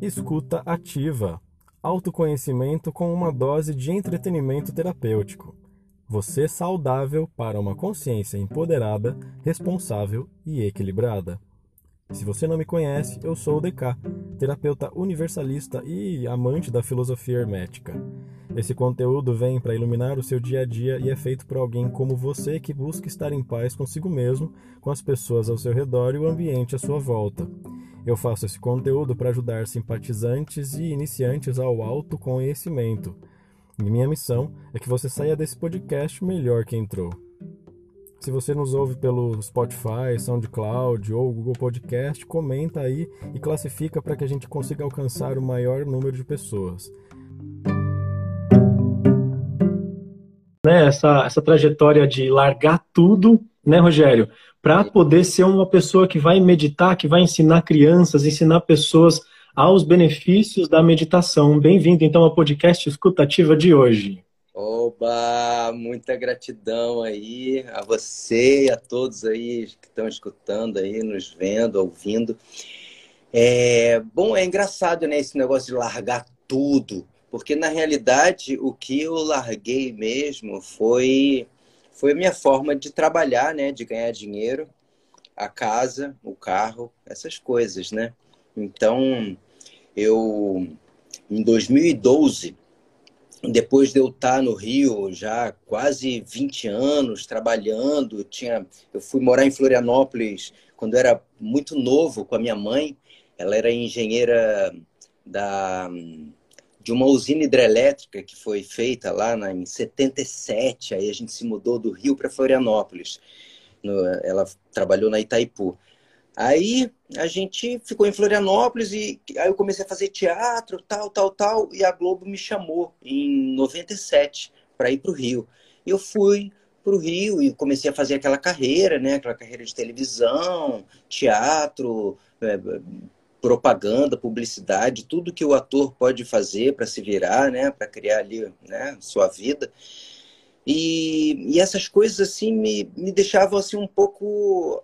Escuta ativa. Autoconhecimento com uma dose de entretenimento terapêutico. Você saudável para uma consciência empoderada, responsável e equilibrada. Se você não me conhece, eu sou o DK, terapeuta universalista e amante da filosofia hermética. Esse conteúdo vem para iluminar o seu dia a dia e é feito por alguém como você que busca estar em paz consigo mesmo, com as pessoas ao seu redor e o ambiente à sua volta. Eu faço esse conteúdo para ajudar simpatizantes e iniciantes ao autoconhecimento. E minha missão é que você saia desse podcast melhor que entrou. Se você nos ouve pelo Spotify, SoundCloud ou Google Podcast, comenta aí e classifica para que a gente consiga alcançar o maior número de pessoas. né, essa, essa trajetória de largar tudo, né, Rogério, para poder ser uma pessoa que vai meditar, que vai ensinar crianças, ensinar pessoas aos benefícios da meditação. Bem-vindo, então, ao podcast Escutativa de hoje. Oba, muita gratidão aí a você e a todos aí que estão escutando aí, nos vendo, ouvindo. É, bom, é engraçado, né, esse negócio de largar tudo. Porque, na realidade, o que eu larguei mesmo foi, foi a minha forma de trabalhar, né? De ganhar dinheiro, a casa, o carro, essas coisas, né? Então, eu, em 2012, depois de eu estar no Rio já quase 20 anos trabalhando, tinha, eu fui morar em Florianópolis quando eu era muito novo com a minha mãe. Ela era engenheira da de uma usina hidrelétrica que foi feita lá na, em 77. Aí a gente se mudou do Rio para Florianópolis. No, ela trabalhou na Itaipu. Aí a gente ficou em Florianópolis e aí eu comecei a fazer teatro, tal, tal, tal, e a Globo me chamou em 97 para ir para o Rio. Eu fui para o Rio e comecei a fazer aquela carreira, né? Aquela carreira de televisão, teatro, é, propaganda, publicidade, tudo que o ator pode fazer para se virar, né, para criar ali, né, sua vida. E, e essas coisas assim me, me deixavam assim um pouco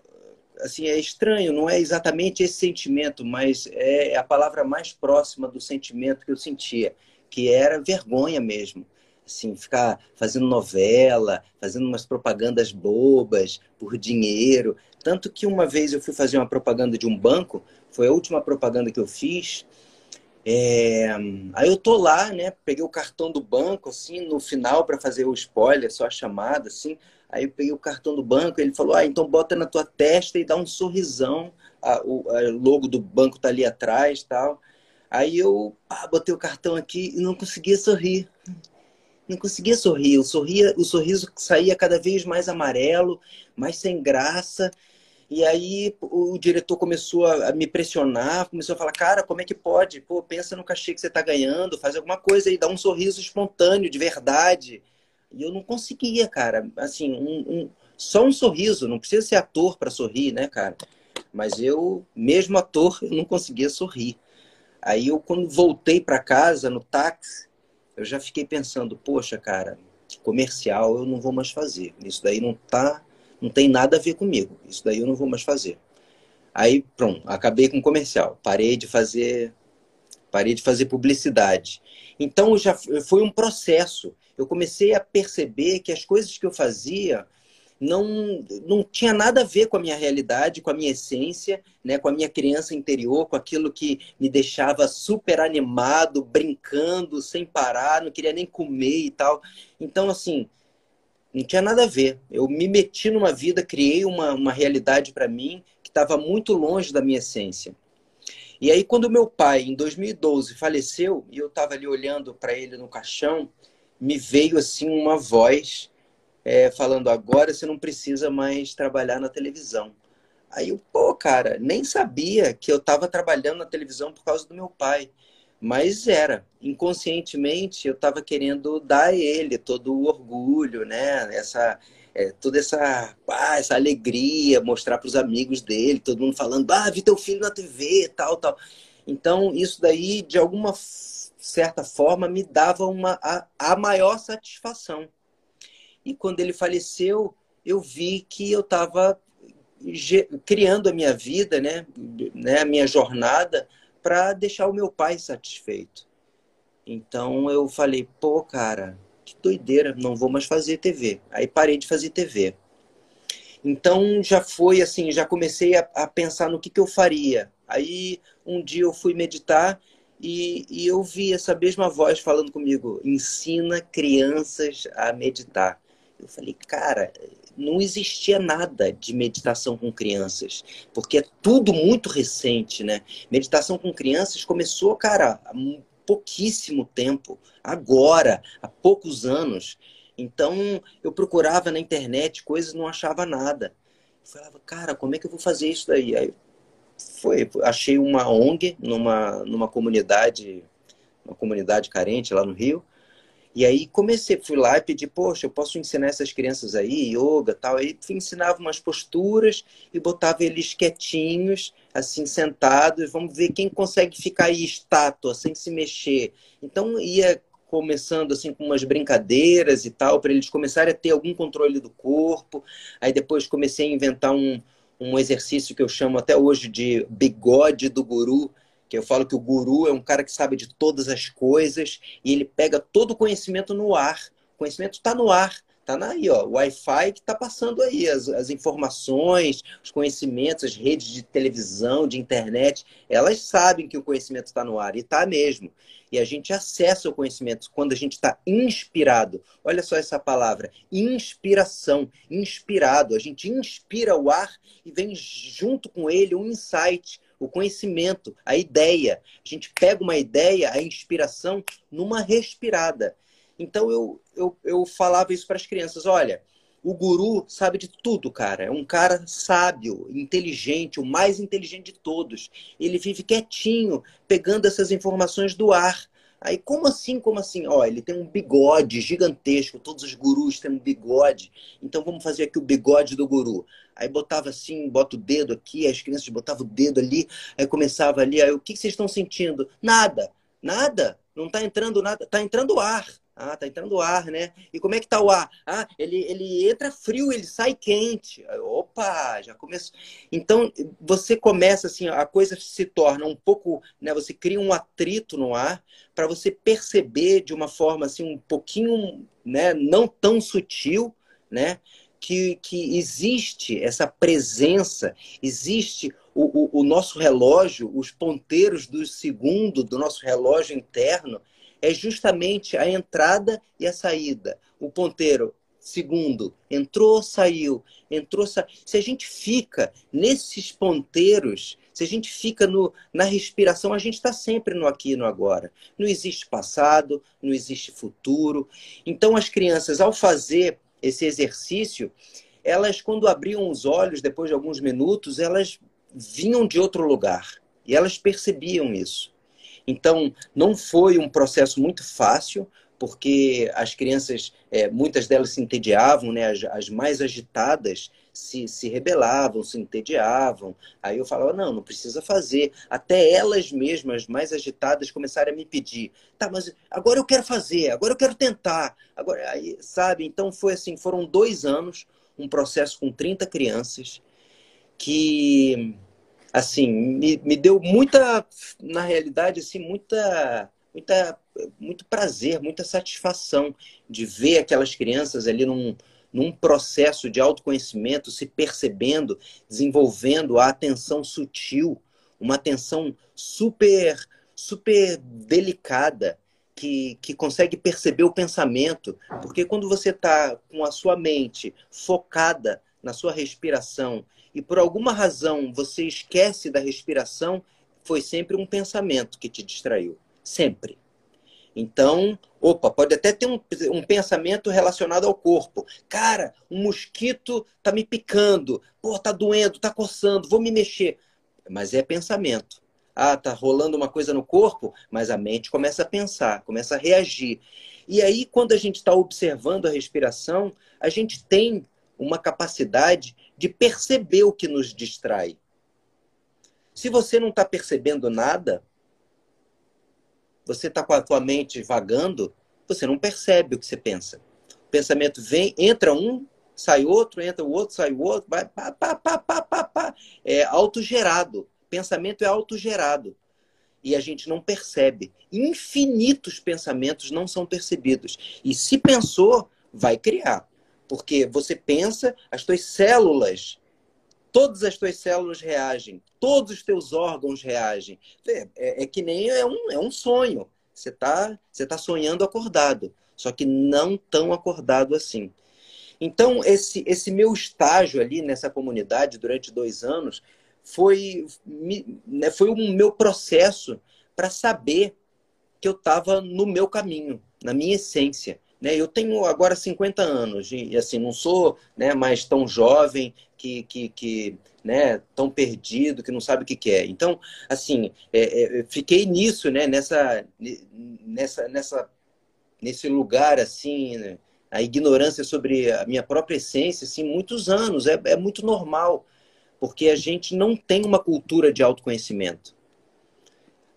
assim é estranho, não é exatamente esse sentimento, mas é a palavra mais próxima do sentimento que eu sentia, que era vergonha mesmo. Assim, ficar fazendo novela, fazendo umas propagandas bobas por dinheiro. Tanto que uma vez eu fui fazer uma propaganda de um banco, foi a última propaganda que eu fiz. É... Aí eu tô lá, né? Peguei o cartão do banco, assim, no final para fazer o spoiler, só a chamada, assim. Aí eu peguei o cartão do banco, ele falou: Ah, então bota na tua testa e dá um sorrisão. A, o a logo do banco tá ali atrás tal. Aí eu ah, botei o cartão aqui e não conseguia sorrir. Não conseguia sorrir. Eu sorria, o sorriso saía cada vez mais amarelo, mais sem graça. E aí o diretor começou a me pressionar, começou a falar, cara, como é que pode? Pô, pensa no cachê que você está ganhando, faz alguma coisa aí, dá um sorriso espontâneo, de verdade. E eu não conseguia, cara. Assim, um, um, só um sorriso, não precisa ser ator para sorrir, né, cara? Mas eu, mesmo ator, eu não conseguia sorrir. Aí eu, quando voltei para casa, no táxi, eu já fiquei pensando, poxa, cara, comercial eu não vou mais fazer. Isso daí não tá não tem nada a ver comigo. Isso daí eu não vou mais fazer. Aí, pronto, acabei com o comercial. Parei de fazer parei de fazer publicidade. Então já foi um processo. Eu comecei a perceber que as coisas que eu fazia não, não tinha nada a ver com a minha realidade, com a minha essência, né, com a minha criança interior, com aquilo que me deixava super animado, brincando sem parar, não queria nem comer e tal. Então, assim, não tinha nada a ver. Eu me meti numa vida, criei uma, uma realidade para mim que estava muito longe da minha essência. E aí, quando meu pai, em 2012, faleceu, e eu estava ali olhando para ele no caixão, me veio assim uma voz é, falando: agora você não precisa mais trabalhar na televisão. Aí eu, pô, cara, nem sabia que eu estava trabalhando na televisão por causa do meu pai. Mas era, inconscientemente eu estava querendo dar a ele todo o orgulho, né? Essa, é, toda essa, ah, essa alegria, mostrar para os amigos dele, todo mundo falando, ah, vi teu filho na TV, tal, tal. Então, isso daí, de alguma certa forma, me dava uma, a, a maior satisfação. E quando ele faleceu, eu vi que eu estava criando a minha vida, né? né? A minha jornada para deixar o meu pai satisfeito. Então eu falei, pô, cara, que doideira, não vou mais fazer TV. Aí parei de fazer TV. Então já foi assim, já comecei a, a pensar no que, que eu faria. Aí um dia eu fui meditar e, e, eu vi essa mesma voz falando comigo: ensina crianças a meditar. Eu falei, cara, não existia nada de meditação com crianças, porque é tudo muito recente, né? Meditação com crianças começou, cara, há pouquíssimo tempo, agora, há poucos anos. Então, eu procurava na internet coisas não achava nada. Eu falava, cara, como é que eu vou fazer isso daí? Aí foi, achei uma ONG numa, numa comunidade, uma comunidade carente lá no Rio. E aí comecei, fui lá e pedi, poxa, eu posso ensinar essas crianças aí, yoga tal. Aí ensinava umas posturas e botava eles quietinhos, assim, sentados. Vamos ver quem consegue ficar aí estátua, sem se mexer. Então ia começando assim com umas brincadeiras e tal, para eles começarem a ter algum controle do corpo. Aí depois comecei a inventar um, um exercício que eu chamo até hoje de bigode do guru, que eu falo que o guru é um cara que sabe de todas as coisas e ele pega todo o conhecimento no ar. O conhecimento está no ar, está aí, ó, o Wi-Fi que está passando aí, as, as informações, os conhecimentos, as redes de televisão, de internet, elas sabem que o conhecimento está no ar, e está mesmo. E a gente acessa o conhecimento quando a gente está inspirado. Olha só essa palavra, inspiração, inspirado. A gente inspira o ar e vem junto com ele um insight, o conhecimento, a ideia. A gente pega uma ideia, a inspiração, numa respirada. Então eu, eu, eu falava isso para as crianças: olha, o guru sabe de tudo, cara. É um cara sábio, inteligente, o mais inteligente de todos. Ele vive quietinho, pegando essas informações do ar. Aí, como assim? Como assim? Ó, ele tem um bigode gigantesco. Todos os gurus têm um bigode. Então, vamos fazer aqui o bigode do guru. Aí botava assim, bota o dedo aqui, as crianças botavam o dedo ali, aí começava ali, aí o que vocês estão sentindo? Nada, nada, não está entrando nada, está entrando ar. Ah, tá entrando ar, né? E como é que tá o ar? Ah, ele, ele entra frio, ele sai quente. Opa, já começou. Então, você começa assim, a coisa se torna um pouco, né? Você cria um atrito no ar para você perceber de uma forma assim um pouquinho, né, não tão sutil, né? Que, que existe essa presença, existe o, o, o nosso relógio, os ponteiros do segundo do nosso relógio interno, é justamente a entrada e a saída. O ponteiro, segundo, entrou, saiu, entrou, saiu. Se a gente fica nesses ponteiros, se a gente fica no, na respiração, a gente está sempre no aqui e no agora. Não existe passado, não existe futuro. Então, as crianças, ao fazer esse exercício, elas, quando abriam os olhos, depois de alguns minutos, elas vinham de outro lugar. E elas percebiam isso. Então, não foi um processo muito fácil, porque as crianças, é, muitas delas se entediavam, né? as, as mais agitadas se, se rebelavam, se entediavam. Aí eu falava, não, não precisa fazer. Até elas mesmas, mais agitadas, começaram a me pedir, tá, mas agora eu quero fazer, agora eu quero tentar. Agora, aí, sabe? Então foi assim, foram dois anos, um processo com 30 crianças, que assim, me, me deu muita, na realidade, assim, muita, muita, muito prazer, muita satisfação de ver aquelas crianças ali num, num processo de autoconhecimento, se percebendo, desenvolvendo a atenção sutil, uma atenção super, super delicada, que, que consegue perceber o pensamento. Porque quando você está com a sua mente focada na sua respiração e por alguma razão você esquece da respiração, foi sempre um pensamento que te distraiu. Sempre. Então, opa, pode até ter um, um pensamento relacionado ao corpo. Cara, um mosquito tá me picando. Pô, tá doendo, tá coçando, vou me mexer. Mas é pensamento. Ah, tá rolando uma coisa no corpo, mas a mente começa a pensar, começa a reagir. E aí, quando a gente está observando a respiração, a gente tem uma capacidade de perceber o que nos distrai. Se você não está percebendo nada, você está com a tua mente vagando, você não percebe o que você pensa. O pensamento vem, entra um, sai outro, entra o outro, sai o outro, vai pá, pá, pá, pá, pá, pá. É autogerado. Pensamento é autogerado. e a gente não percebe. Infinitos pensamentos não são percebidos. E se pensou, vai criar. Porque você pensa, as tuas células, todas as tuas células reagem, todos os teus órgãos reagem. É, é, é que nem é um, é um sonho. Você está você tá sonhando acordado, só que não tão acordado assim. Então, esse, esse meu estágio ali nessa comunidade durante dois anos foi, né, foi o meu processo para saber que eu estava no meu caminho, na minha essência. Né? Eu tenho agora 50 anos e assim não sou né, mais tão jovem que, que, que né, tão perdido que não sabe o que quer. É. Então, assim, é, é, fiquei nisso, né, nessa, nessa, nessa, nesse lugar assim, né, a ignorância sobre a minha própria essência, assim, muitos anos. É, é muito normal, porque a gente não tem uma cultura de autoconhecimento.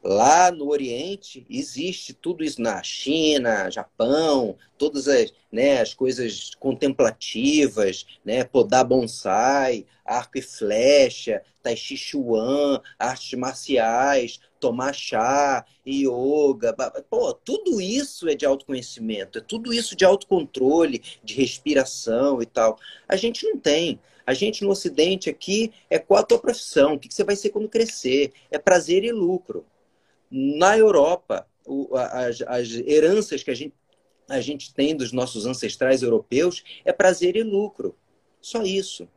Lá no Oriente existe tudo isso na China, Japão, todas as, né, as coisas contemplativas, né, podar bonsai, arco e flecha, tai chi chuan, artes marciais, tomar chá, yoga, pô, tudo isso é de autoconhecimento, é tudo isso de autocontrole, de respiração e tal. A gente não tem. A gente no Ocidente aqui é qual a tua profissão, o que você vai ser quando crescer, é prazer e lucro. Na Europa, as, as heranças que a gente, a gente tem dos nossos ancestrais europeus é prazer e lucro. Só isso.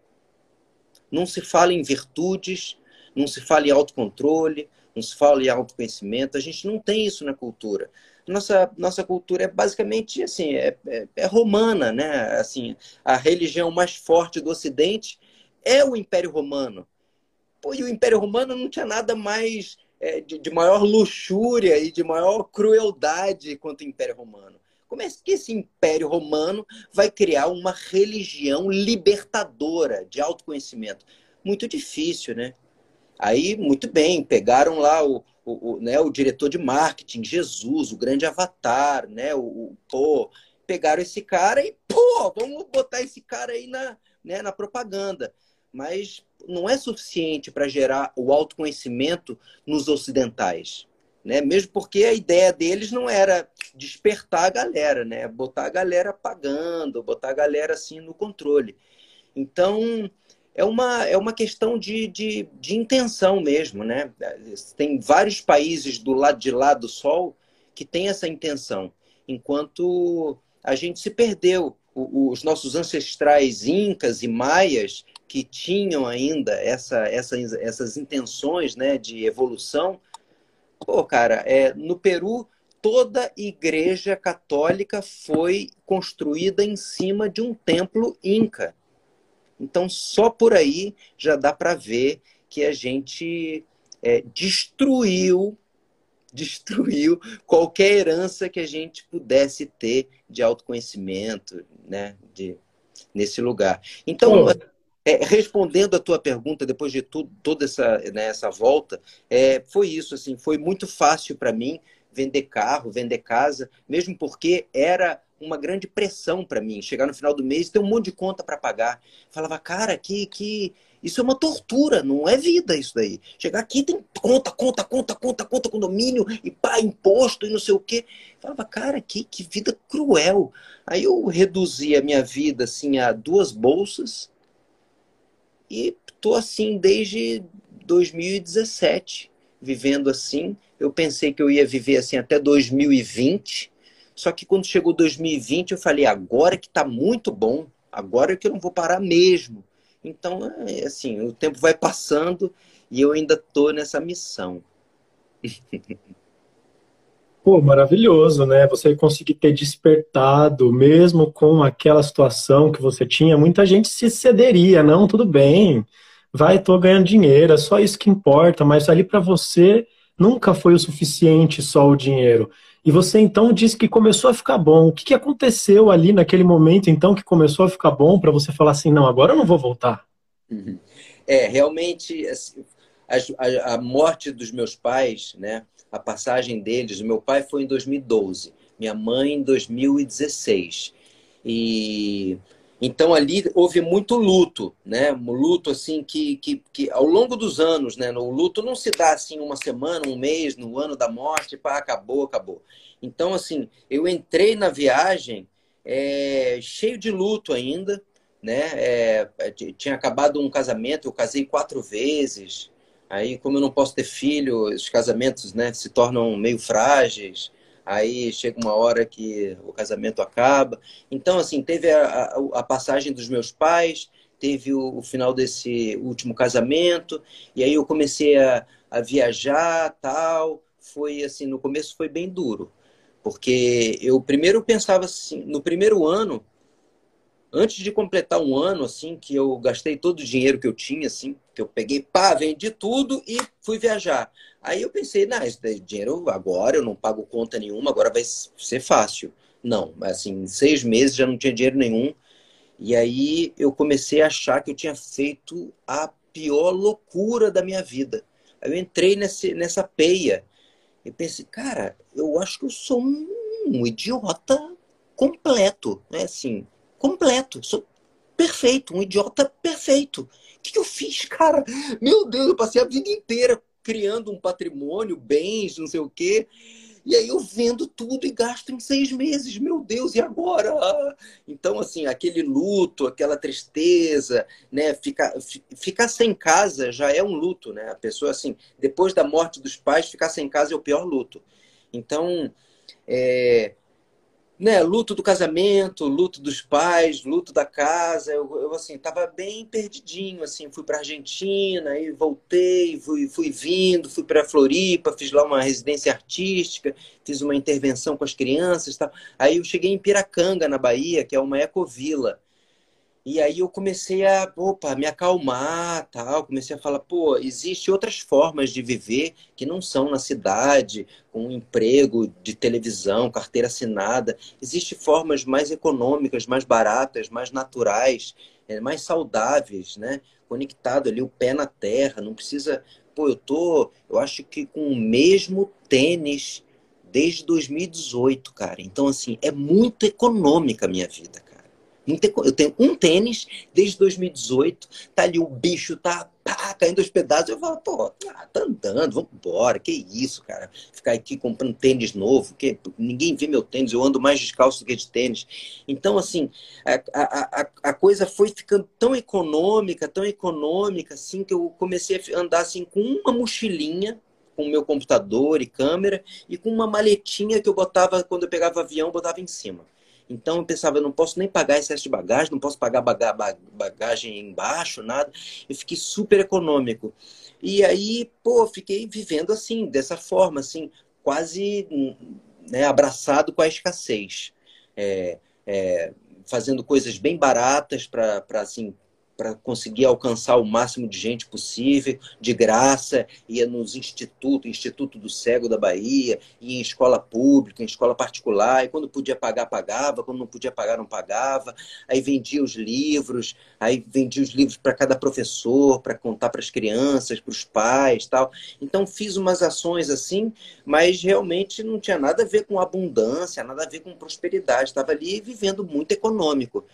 Não se fala em virtudes, não se fala em autocontrole, não se fala em autoconhecimento. A gente não tem isso na cultura. Nossa, nossa cultura é basicamente assim, é, é, é romana, né? Assim, a religião mais forte do Ocidente é o Império Romano. Pô, e o Império Romano não tinha nada mais é, de, de, maior luxúria e de maior crueldade quanto o Império Romano. Como é que esse Império Romano vai criar uma religião libertadora de autoconhecimento? Muito difícil, né? Aí, muito bem, pegaram lá o, o, o, né, o diretor de marketing, Jesus, o grande avatar, né? O, o, pô, pegaram esse cara e, pô, vamos botar esse cara aí na, né, na propaganda. Mas não é suficiente para gerar o autoconhecimento nos ocidentais. Né? Mesmo porque a ideia deles não era despertar a galera, né? botar a galera pagando, botar a galera assim no controle. Então, é uma, é uma questão de, de, de intenção mesmo. Né? Tem vários países do lado de lá do Sol que têm essa intenção, enquanto a gente se perdeu. Os nossos ancestrais incas e maias que tinham ainda essa, essa, essas intenções né, de evolução. Pô, cara, é, no Peru, toda igreja católica foi construída em cima de um templo inca. Então, só por aí já dá para ver que a gente é, destruiu destruiu qualquer herança que a gente pudesse ter de autoconhecimento, né, de, nesse lugar. Então, é, respondendo a tua pergunta, depois de toda essa, né, essa volta, é, foi isso, assim, foi muito fácil para mim vender carro, vender casa, mesmo porque era uma grande pressão para mim. Chegar no final do mês ter um monte de conta para pagar. Falava, cara, que, que isso é uma tortura, não é vida isso daí. Chegar aqui tem conta, conta, conta, conta, conta, condomínio e pá, imposto e não sei o quê. Falava, cara, que, que vida cruel. Aí eu reduzi a minha vida assim a duas bolsas e tô assim desde 2017, vivendo assim. Eu pensei que eu ia viver assim até 2020. Só que quando chegou 2020, eu falei, agora que tá muito bom, agora é que eu não vou parar mesmo. Então, é assim, o tempo vai passando e eu ainda tô nessa missão. Pô, maravilhoso, né? Você conseguir ter despertado, mesmo com aquela situação que você tinha, muita gente se cederia, não, tudo bem, vai, tô ganhando dinheiro, é só isso que importa, mas ali para você nunca foi o suficiente só o dinheiro. E você então disse que começou a ficar bom. O que, que aconteceu ali naquele momento então que começou a ficar bom para você falar assim, não, agora eu não vou voltar? Uhum. É, realmente, assim, a, a morte dos meus pais, né? A passagem deles. O meu pai foi em 2012, minha mãe em 2016. E Então ali houve muito luto, né? Um luto assim que, que, que ao longo dos anos, né? O luto não se dá assim uma semana, um mês, no ano da morte, pá, acabou, acabou. Então assim, eu entrei na viagem é, cheio de luto ainda, né? É, tinha acabado um casamento, eu casei quatro vezes. Aí, como eu não posso ter filho, os casamentos, né, se tornam meio frágeis aí chega uma hora que o casamento acaba. Então, assim, teve a, a, a passagem dos meus pais, teve o, o, final desse último casamento, e aí eu comecei a, a viajar, tal. Foi assim, no começo foi bem duro, porque eu primeiro pensava assim, no primeiro ano, antes de completar um ano, assim, que eu gastei todo o dinheiro que eu tinha, assim, que eu peguei, pá, vendi tudo e fui viajar. Aí eu pensei, não, esse dinheiro agora eu não pago conta nenhuma, agora vai ser fácil. Não, assim, seis meses já não tinha dinheiro nenhum. E aí eu comecei a achar que eu tinha feito a pior loucura da minha vida. Aí eu entrei nesse, nessa peia. E pensei, cara, eu acho que eu sou um, um idiota completo, né? Assim, completo. Sou perfeito, um idiota perfeito. O que, eu fiz, cara? Meu Deus, eu passei a vida inteira criando um patrimônio, bens, não sei o quê. E aí eu vendo tudo e gasto em seis meses. Meu Deus, e agora? Então, assim, aquele luto, aquela tristeza, né? Ficar, ficar sem casa já é um luto, né? A pessoa, assim, depois da morte dos pais, ficar sem casa é o pior luto. Então, é, né, luto do casamento, luto dos pais, luto da casa. Eu, eu assim, tava bem perdidinho, assim, fui para Argentina, aí voltei, fui, fui vindo, fui para Floripa, fiz lá uma residência artística, fiz uma intervenção com as crianças, tal. Aí eu cheguei em Piracanga, na Bahia, que é uma ecovila. E aí eu comecei a, opa, me acalmar, tal, comecei a falar, pô, existe outras formas de viver que não são na cidade, com um emprego de televisão, carteira assinada. Existem formas mais econômicas, mais baratas, mais naturais, é, mais saudáveis, né? Conectado ali o pé na terra, não precisa, pô, eu tô, eu acho que com o mesmo tênis desde 2018, cara. Então assim, é muito econômica a minha vida, cara. Eu tenho um tênis desde 2018, tá ali o bicho, tá pá, caindo aos pedaços. Eu falo, pô, ah, tá andando, vamos embora. Que isso, cara? Ficar aqui comprando tênis novo, que ninguém vê meu tênis, eu ando mais descalço do que de tênis. Então, assim, a, a, a, coisa foi ficando tão econômica, tão econômica, assim, que eu comecei a andar assim com uma mochilinha com meu computador e câmera e com uma maletinha que eu botava quando eu pegava avião, botava em cima. Então eu pensava, eu não posso nem pagar excesso de bagagem, não posso pagar bagagem embaixo, nada. Eu fiquei super econômico. E aí, pô, fiquei vivendo assim, dessa forma, assim, quase né, abraçado com a escassez. É, é, fazendo coisas bem baratas para assim para conseguir alcançar o máximo de gente possível, de graça, ia nos institutos, Instituto do Cego da Bahia, ia em escola pública, em escola particular, e quando podia pagar, pagava, quando não podia pagar, não pagava, aí vendia os livros, aí vendia os livros para cada professor, para contar para as crianças, para os pais, tal. Então fiz umas ações assim, mas realmente não tinha nada a ver com abundância, nada a ver com prosperidade, estava ali vivendo muito econômico.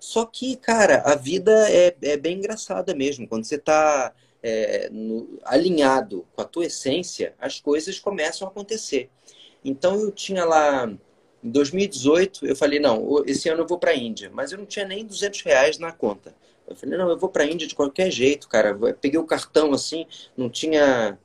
Só que, cara, a vida é, é bem engraçada mesmo. Quando você está é, alinhado com a tua essência, as coisas começam a acontecer. Então eu tinha lá, em 2018, eu falei, não, esse ano eu vou para a Índia. Mas eu não tinha nem 200 reais na conta. Eu falei, não, eu vou para a Índia de qualquer jeito, cara. Eu peguei o cartão assim, não tinha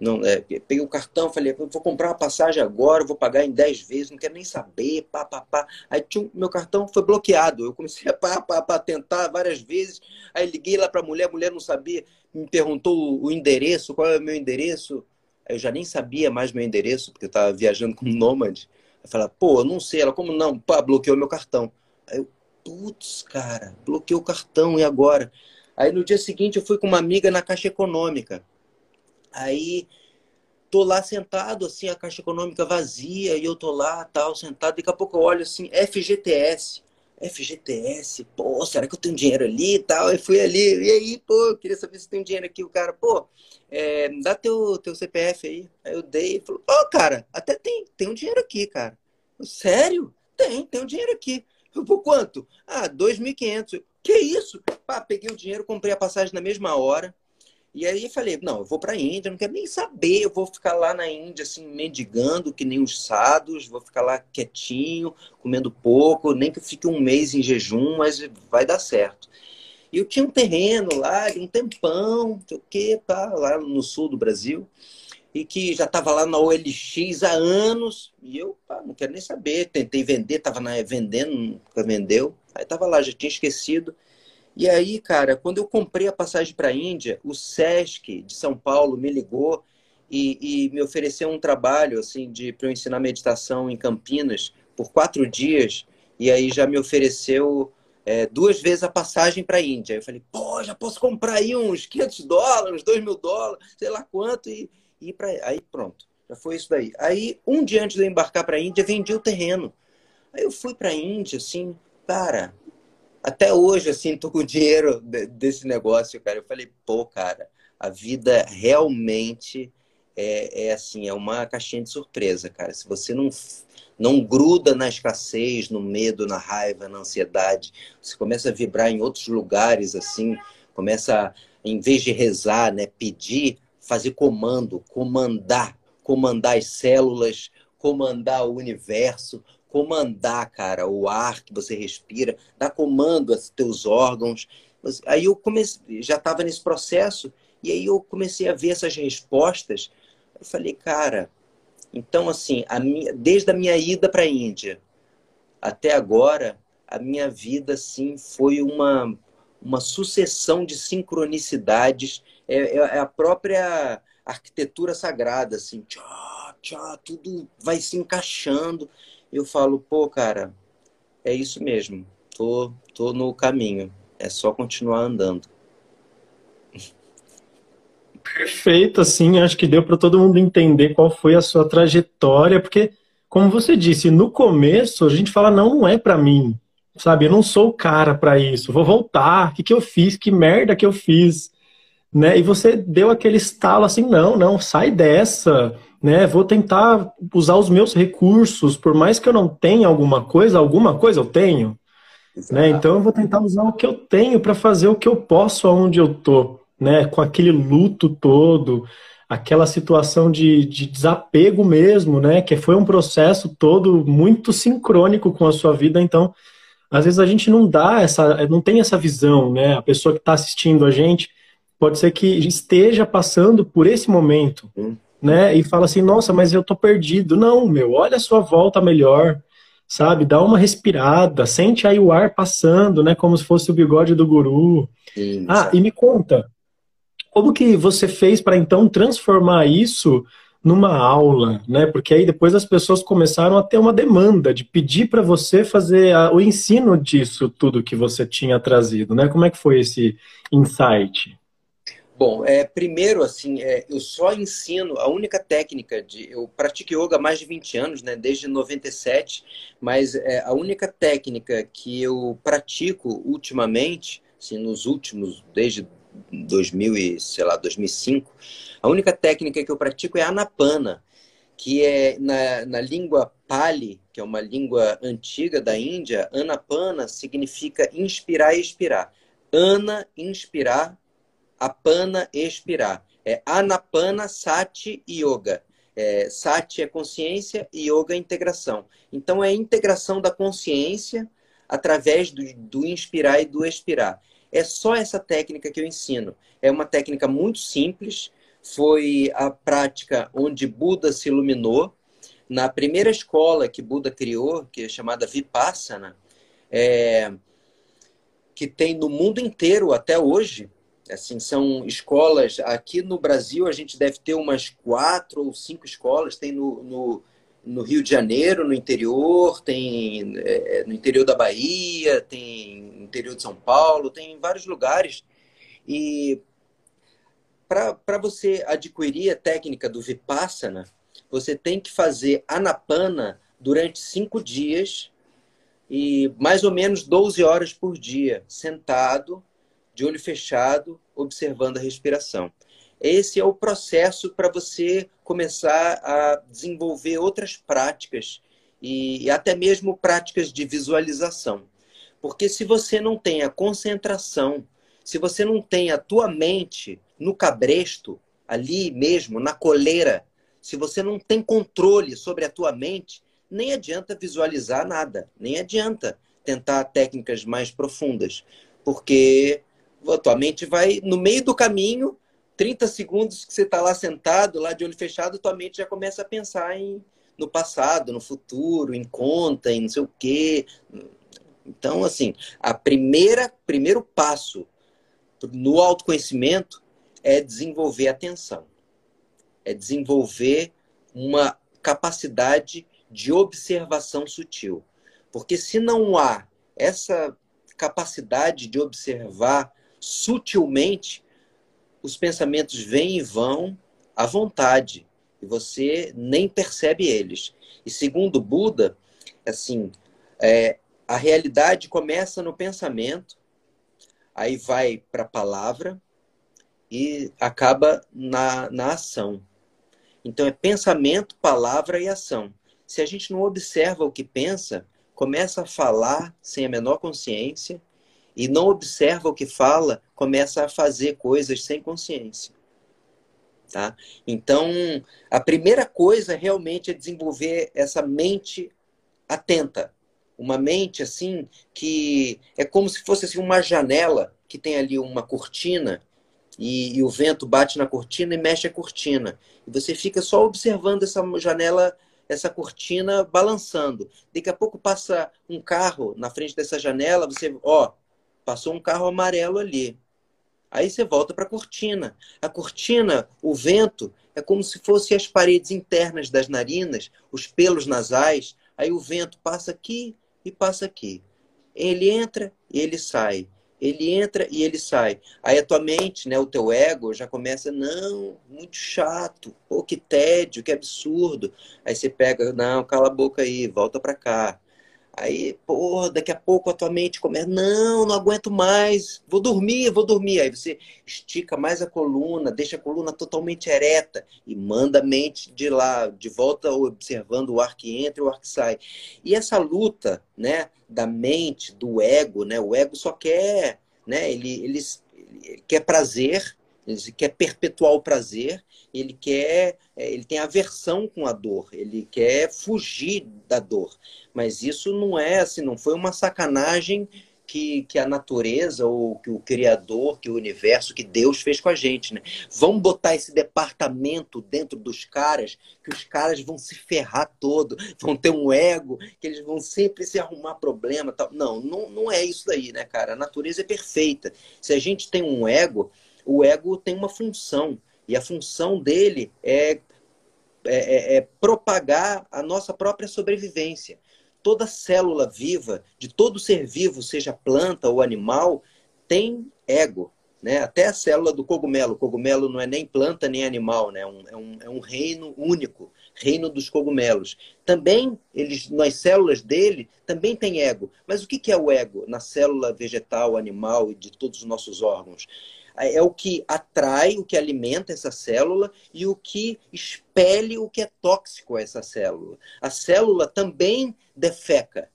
não, é, peguei o cartão, falei, vou comprar uma passagem agora, vou pagar em 10 vezes, não quero nem saber, pá, pá, pá. Aí tinha, meu cartão foi bloqueado. Eu comecei a pá, pá, pá, tentar várias vezes. Aí liguei lá para a mulher, a mulher não sabia, me perguntou o endereço, qual é o meu endereço. Aí eu já nem sabia mais meu endereço, porque eu estava viajando como nômade. Aí falei, pô, eu não sei. Ela, como não? Pá, bloqueou meu cartão. Aí eu, putz, cara, bloqueou o cartão, e agora? Aí no dia seguinte eu fui com uma amiga na Caixa Econômica. Aí tô lá sentado, assim, a caixa econômica vazia, e eu tô lá, tal, sentado, daqui a pouco eu olho assim, FGTS. FGTS, pô, será que eu tenho dinheiro ali e tal? Eu fui ali, e aí, pô, eu queria saber se tem dinheiro aqui. O cara, pô, é, dá teu, teu CPF aí. Aí eu dei e falou, ô, oh, cara, até tem, tem um dinheiro aqui, cara. Eu, Sério? Tem, tem um dinheiro aqui. Por quanto? Ah, 2.500. Que isso? Pá, peguei o dinheiro, comprei a passagem na mesma hora. E aí falei, não, eu vou para a Índia, não quero nem saber, eu vou ficar lá na Índia, assim, mendigando, que nem os sados, vou ficar lá quietinho, comendo pouco, nem que eu fique um mês em jejum, mas vai dar certo. E eu tinha um terreno lá, de um tempão, não sei o quê, tá, lá no sul do Brasil e que já estava lá na OLX há anos, e eu pá, não quero nem saber. Tentei vender, estava vendendo, nunca vendeu. Aí estava lá, já tinha esquecido. E aí, cara, quando eu comprei a passagem para a Índia, o SESC de São Paulo me ligou e, e me ofereceu um trabalho assim de para eu ensinar meditação em Campinas por quatro dias. E aí já me ofereceu é, duas vezes a passagem para a Índia. Eu falei, pô, já posso comprar aí uns 500 dólares, 2 mil dólares, sei lá quanto. E, e para aí pronto, já foi isso daí. Aí um dia antes de eu embarcar para a Índia, vendi o terreno. Aí eu fui para a Índia, assim, cara, até hoje assim tô com dinheiro desse negócio, cara. Eu falei, pô, cara, a vida realmente é, é assim, é uma caixinha de surpresa, cara. Se você não não gruda na escassez, no medo, na raiva, na ansiedade, você começa a vibrar em outros lugares assim, começa em vez de rezar, né, pedir, fazer comando, comandar, comandar as células, comandar o universo, comandar, cara, o ar que você respira, dar comando aos teus órgãos. Aí eu comecei, já estava nesse processo e aí eu comecei a ver essas respostas. Eu falei, cara, então assim, a minha, desde a minha ida para a Índia até agora, a minha vida sim foi uma uma sucessão de sincronicidades é, é, é a própria arquitetura sagrada, assim, tchá, tchá, tudo vai se encaixando. Eu falo, pô, cara, é isso mesmo, tô, tô no caminho, é só continuar andando. Perfeito, assim, acho que deu para todo mundo entender qual foi a sua trajetória, porque, como você disse, no começo a gente fala, não, não é para mim, sabe? Eu não sou o cara para isso, vou voltar, o que, que eu fiz, que merda que eu fiz? Né? E você deu aquele estalo assim, não, não, sai dessa, né? Vou tentar usar os meus recursos, por mais que eu não tenha alguma coisa, alguma coisa eu tenho, né? Então eu vou tentar usar o que eu tenho para fazer o que eu posso aonde eu tô, né? Com aquele luto todo, aquela situação de, de desapego mesmo, né? Que foi um processo todo muito sincrônico com a sua vida, então às vezes a gente não dá essa, não tem essa visão, né? A pessoa que está assistindo a gente pode ser que esteja passando por esse momento, hum. Né? E fala assim, nossa, mas eu tô perdido. Não, meu, olha a sua volta melhor, sabe? Dá uma respirada, sente aí o ar passando, né? Como se fosse o bigode do guru. Sim, ah, e me conta, como que você fez para então transformar isso numa aula, né? Porque aí depois as pessoas começaram a ter uma demanda de pedir para você fazer a, o ensino disso tudo que você tinha trazido, né? Como é que foi esse insight? Bom, é, primeiro, assim, é, eu só ensino a única técnica de. Eu pratico yoga há mais de 20 anos, né, desde 97, mas é, a única técnica que eu pratico ultimamente, assim, nos últimos, desde 2000 e, sei lá, 2005, a única técnica que eu pratico é a anapana, que é na, na língua Pali, que é uma língua antiga da Índia, anapana significa inspirar e expirar. Ana, inspirar, apana, expirar. É anapana, sati yoga. É, sati é consciência e yoga é integração. Então, é a integração da consciência através do, do inspirar e do expirar. É só essa técnica que eu ensino. É uma técnica muito simples. Foi a prática onde Buda se iluminou. Na primeira escola que Buda criou, que é chamada Vipassana, é, que tem no mundo inteiro até hoje, Assim, são escolas. Aqui no Brasil, a gente deve ter umas quatro ou cinco escolas. Tem no, no, no Rio de Janeiro, no interior, tem é, no interior da Bahia, tem no interior de São Paulo, tem em vários lugares. E para você adquirir a técnica do Vipassana, você tem que fazer anapana durante cinco dias e mais ou menos 12 horas por dia, sentado de olho fechado, observando a respiração. Esse é o processo para você começar a desenvolver outras práticas e, até mesmo práticas de visualização. Porque se você não tem a concentração, se você não tem a tua mente no cabresto, ali mesmo, na coleira, se você não tem controle sobre a tua mente, nem adianta visualizar nada, nem adianta tentar técnicas mais profundas, porque a tua mente vai no meio do caminho, 30 segundos que você está lá sentado, lá de olho fechado, tua mente já começa a pensar em, no passado, no futuro, em conta, em não sei o quê. Então, assim, a primeira primeiro passo no autoconhecimento é desenvolver atenção. É desenvolver uma capacidade de observação sutil. Porque se não há essa capacidade de observar sutilmente, os pensamentos vêm e vão à vontade e você nem percebe eles. E segundo Buda, assim, é, a realidade começa no pensamento, aí vai para a palavra e acaba na, na ação. Então é pensamento, palavra e ação. Se a gente não observa o que pensa, começa a falar sem a menor consciência e não observa o que fala, começa a fazer coisas sem consciência. Tá? Então, a primeira coisa realmente é desenvolver essa mente atenta. Uma mente assim que é como se fosse assim, uma janela que tem ali uma cortina e, e, o vento bate na cortina e mexe a cortina. E você fica só observando essa janela essa cortina balançando. Daqui a pouco passa um carro na frente dessa janela, você, ó, passou um carro amarelo ali. Aí você volta para a cortina. A cortina, o vento, é como se fossem as paredes internas das narinas, os pelos nasais. Aí o vento passa aqui e passa aqui. Ele entra e ele sai ele entra e ele sai. Aí a tua mente, né, o teu ego já começa, não, muito chato, pô, que tédio, que absurdo. Aí você pega, não, cala a boca aí, volta para cá. Aí, pô, daqui a pouco a tua mente começa, não, não aguento mais, vou dormir, vou dormir. Aí você estica mais a coluna, deixa a coluna totalmente ereta e manda a mente de lá, de volta observando o ar que entra e o ar que sai. E essa luta, né, da mente, do ego, né, o ego só quer, né, ele, ele, ele quer prazer, ele quer perpetuar o prazer, ele quer, é, ele tem aversão com a dor, ele quer fugir da dor. Mas isso não é assim, não foi uma sacanagem que, que a natureza, ou que o Criador, que o universo, que Deus fez com a gente, né? Vamos botar esse departamento dentro dos caras, que os caras vão se ferrar todo, vão ter um ego, que eles vão sempre se arrumar problema. Tal. Não, não, não é isso daí, né, cara? A natureza é perfeita. Se a gente tem um ego, o ego tem uma função. E a função dele é, é, é, é propagar a nossa própria sobrevivência. Toda célula viva, de todo ser vivo, seja planta ou animal, tem ego. Né? Até a célula do cogumelo. O cogumelo não é nem planta nem animal, né? é, um, é, um, é um reino único, reino dos cogumelos. Também, eles, nas células dele, também tem ego. Mas o que é o ego na célula vegetal, animal e de todos os nossos órgãos? É o que atrai, o que alimenta essa célula e o que expele o que é tóxico a essa célula. A célula também defeca.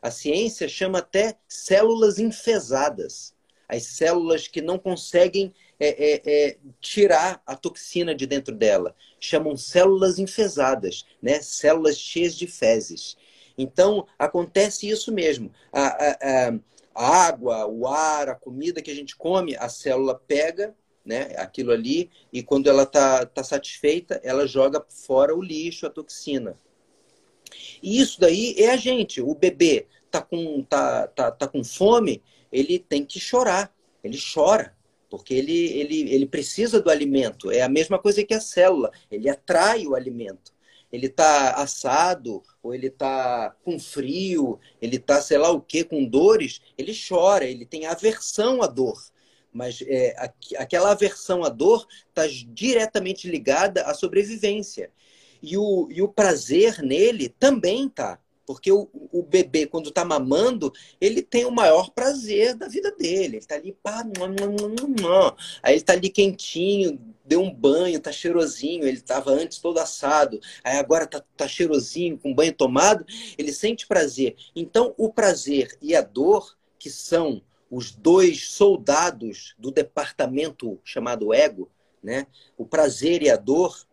A ciência chama até células enfesadas. As células que não conseguem é, é, é, tirar a toxina de dentro dela. Chamam células enfesadas, né? células cheias de fezes. Então, acontece isso mesmo. A, a, a, a água, o ar, a comida que a gente come, a célula pega né, aquilo ali e quando ela está tá satisfeita, ela joga fora o lixo, a toxina. E isso daí é a gente. O bebê tá com, tá, tá, tá com fome, ele tem que chorar. Ele chora, porque ele, ele, ele precisa do alimento. É a mesma coisa que a célula. Ele atrai o alimento ele tá assado, ou ele tá com frio, ele tá sei lá o que, com dores, ele chora, ele tem aversão à dor. Mas é, aquela aversão à dor está diretamente ligada à sobrevivência. E o, e o prazer nele também tá. Porque o, o bebê, quando está mamando, ele tem o maior prazer da vida dele. Ele está ali, pá, aí ele está ali quentinho, deu um banho, tá cheirosinho, ele estava antes todo assado, aí agora tá, tá cheirosinho, com banho tomado, ele sente prazer. Então, o prazer e a dor, que são os dois soldados do departamento chamado ego, né? O prazer e a dor,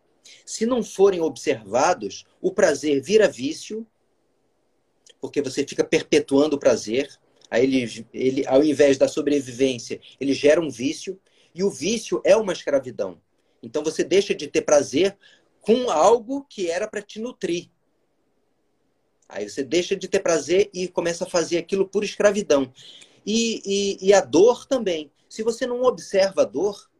se não forem observados, o prazer vira vício, porque você fica perpetuando o prazer. Aí ele, ele, ao invés da sobrevivência, ele gera um vício. E o vício é uma escravidão. Então você deixa de ter prazer com algo que era para te nutrir. Aí você deixa de ter prazer e começa a fazer aquilo por escravidão. E, e, e a dor também. Se você não observa a dor,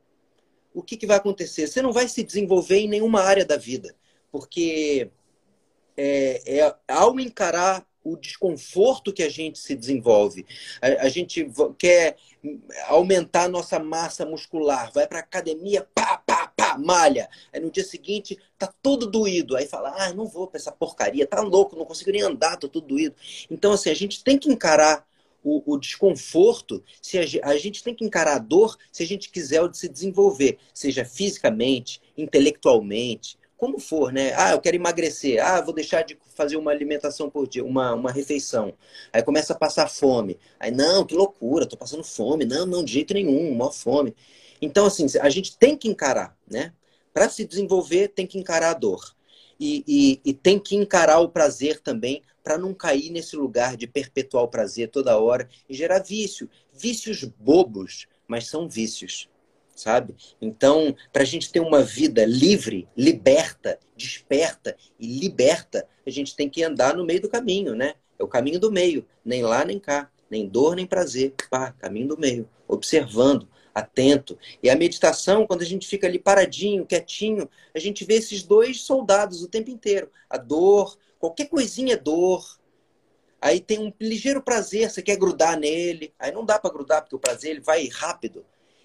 o que, que vai acontecer? Você não vai se desenvolver em nenhuma área da vida. Porque é, é, ao encarar o desconforto que a gente se desenvolve. A, a gente quer aumentar a nossa massa muscular, vai para academia, pá, pá, pá, malha. Aí no dia seguinte tá todo doído. Aí fala, ah, não vou para essa porcaria, tá louco, não consigo nem andar, tô tudo doído. Então, assim, a gente tem que encarar o, o, desconforto, se a, a, gente tem que encarar a dor se a gente quiser se desenvolver, seja fisicamente, intelectualmente, como for, né? Ah, eu quero emagrecer. Ah, vou deixar de fazer uma alimentação por dia, uma, uma refeição. Aí começa a passar fome. Aí, não, que loucura, tô passando fome. Não, não, de jeito nenhum, maior fome. Então, assim, a gente tem que encarar, né? Para se desenvolver, tem que encarar a dor. E, e, e tem que encarar o prazer também, para não cair nesse lugar de perpetuar o prazer toda hora e gerar vício. Vícios bobos, mas são vícios sabe? Então, para a gente ter uma vida livre, liberta, desperta e liberta, a gente tem que andar no meio do caminho, né? É o caminho do meio, nem lá nem cá, nem dor nem prazer, pá, caminho do meio, observando, atento. E a meditação, quando a gente fica ali paradinho, quietinho, a gente vê esses dois soldados o tempo inteiro. A dor, qualquer coisinha é dor. Aí tem um ligeiro prazer, você quer grudar nele. Aí não dá para grudar, porque o prazer ele vai rápido.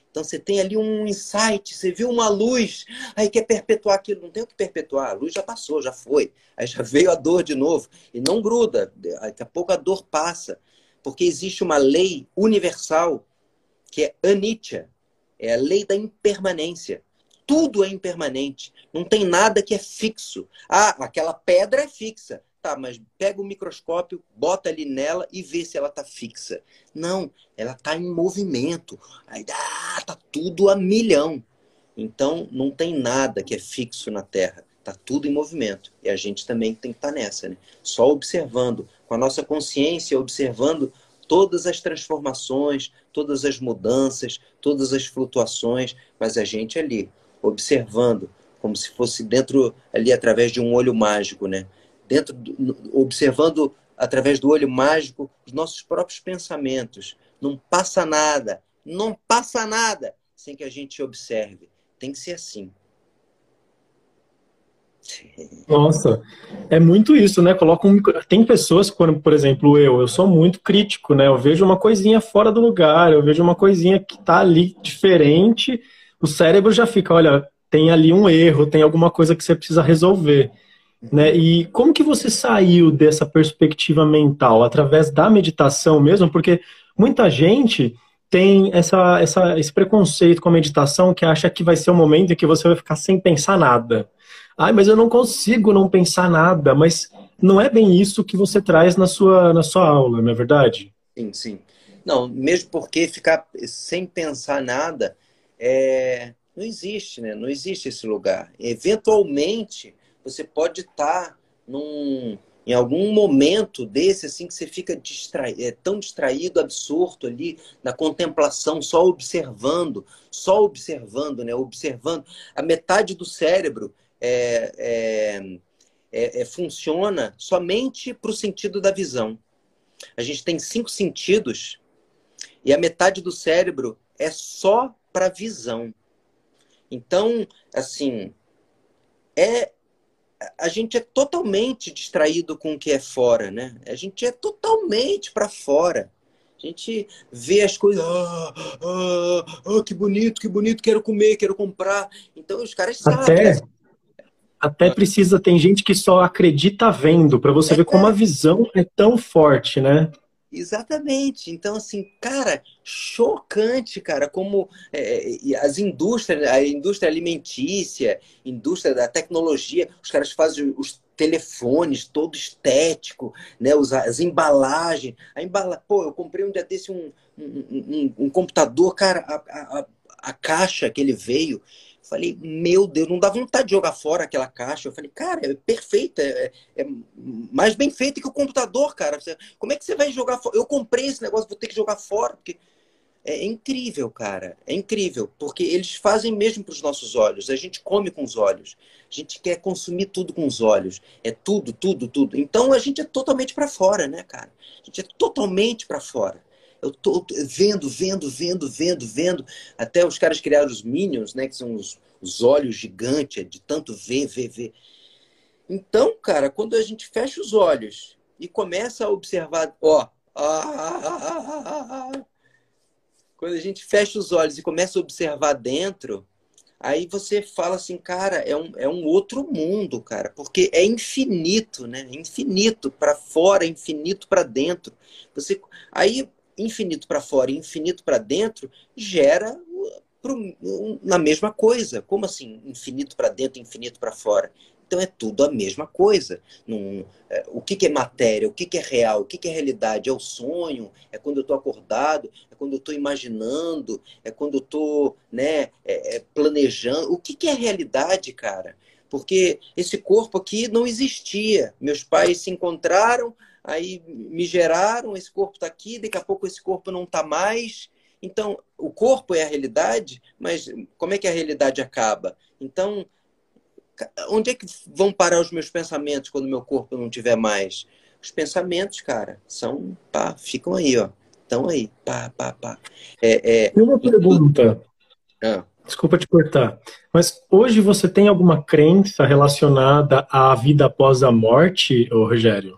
Então você tem ali um insight, você viu uma luz, aí quer perpetuar aquilo. Não tem o que perpetuar, a luz já passou, já foi. Aí já veio a dor de novo. E não gruda, daqui a pouco a dor passa. Porque existe uma lei universal que é anicca, é a lei da impermanência. Tudo é impermanente, não tem nada que é fixo. Ah, aquela pedra é fixa. Tá, mas pega o microscópio, bota ali nela e vê se ela tá fixa. Não, ela tá em movimento. Aí ah, tá tudo a milhão. Então não tem nada que é fixo na Terra. Tá tudo em movimento. E a gente também tem que estar tá nessa, né? Só observando, com a nossa consciência, observando todas as transformações, todas as mudanças, todas as flutuações, mas a gente ali, observando, como se fosse dentro ali através de um olho mágico, né? Dentro do, observando através do olho mágico os nossos próprios pensamentos. Não passa nada, não passa nada sem que a gente observe. Tem que ser assim. Nossa, é muito isso, né? Coloca um... Tem pessoas, quando, por exemplo, eu, eu sou muito crítico, né? Eu vejo uma coisinha fora do lugar, eu vejo uma coisinha que tá ali diferente, o cérebro já fica, olha, tem ali um erro, tem alguma coisa que você precisa resolver. Né? E como que você saiu dessa perspectiva mental? Através da meditação mesmo? Porque muita gente tem essa, essa, esse preconceito com a meditação que acha que vai ser o um momento em que você vai ficar sem pensar nada. Ai, mas eu não consigo não pensar nada. Mas não é bem isso que você traz na sua, na sua aula, não é verdade? Sim, sim. Não, mesmo porque ficar sem pensar nada é... não existe, né? Não existe esse lugar. Eventualmente você pode estar tá num, em algum momento desse, assim, que você fica é, tão distraído, absorto ali na contemplação, só observando, só observando, né? Observando. A metade do cérebro é, é, é, é funciona somente para o sentido da visão. A gente tem cinco sentidos e a metade do cérebro é só para visão. Então, assim, é a gente é totalmente distraído com o que é fora, né? A gente é totalmente para fora. A gente vê as coisas, ah, ah, ah, que bonito, que bonito, quero comer, quero comprar. Então os caras até, sabem. Até precisa, tem gente que só acredita vendo, para você é, ver como a visão é tão forte, né? Exatamente. Então, assim, cara, chocante, cara, como é, as indústrias, a indústria alimentícia, indústria da tecnologia, os caras fazem os telefones todo estético, né? As embalagens. A embala... Pô, eu comprei um dia desse um, um, um, um computador, cara, a, a, a caixa que ele veio Falei, meu Deus, não dá vontade de jogar fora aquela caixa. Eu falei, cara, é perfeita, é, é mais bem feita que o computador, cara. Como é que você vai jogar fora? Eu comprei esse negócio, vou ter que jogar fora, porque é incrível, cara. É incrível, porque eles fazem mesmo para os nossos olhos. A gente come com os olhos. A gente quer consumir tudo com os olhos. É tudo, tudo, tudo. Então a gente é totalmente para fora, né, cara? A gente é totalmente para fora. Eu tô vendo, vendo, vendo, vendo, vendo. Até os caras criaram os Minions, né? Que são os, os olhos gigantes, de tanto ver, ver, ver. Então, cara, quando a gente fecha os olhos e começa a observar, ó, quando a gente fecha os olhos e começa a observar dentro, aí você fala assim, cara, é um, é um outro mundo, cara, porque é infinito, né? Infinito para fora, infinito para dentro. Você, aí infinito para fora e infinito para dentro gera na mesma coisa. Como assim, infinito para dentro, infinito para fora? Então é tudo a mesma coisa. Num, é, o que, que, é matéria? O que, que é real? O que, que, é realidade? É o sonho? É quando eu estou acordado? É quando eu estou imaginando? É quando eu estou né, é, é, planejando? O que, que é realidade, cara? Porque esse corpo aqui não existia. Meus pais se encontraram, aí me geraram, esse corpo está aqui, daqui a pouco esse corpo não está mais. Então, o corpo é a realidade, mas como é que a realidade acaba? Então, onde é que vão parar os meus pensamentos quando meu corpo não tiver mais? Os pensamentos, cara, são, pá, ficam aí, ó. Estão aí, pá, pá, pá. É, é... E uma pergunta. Ah. Desculpa te cortar. Mas hoje você tem alguma crença relacionada à vida após a morte, Rogério?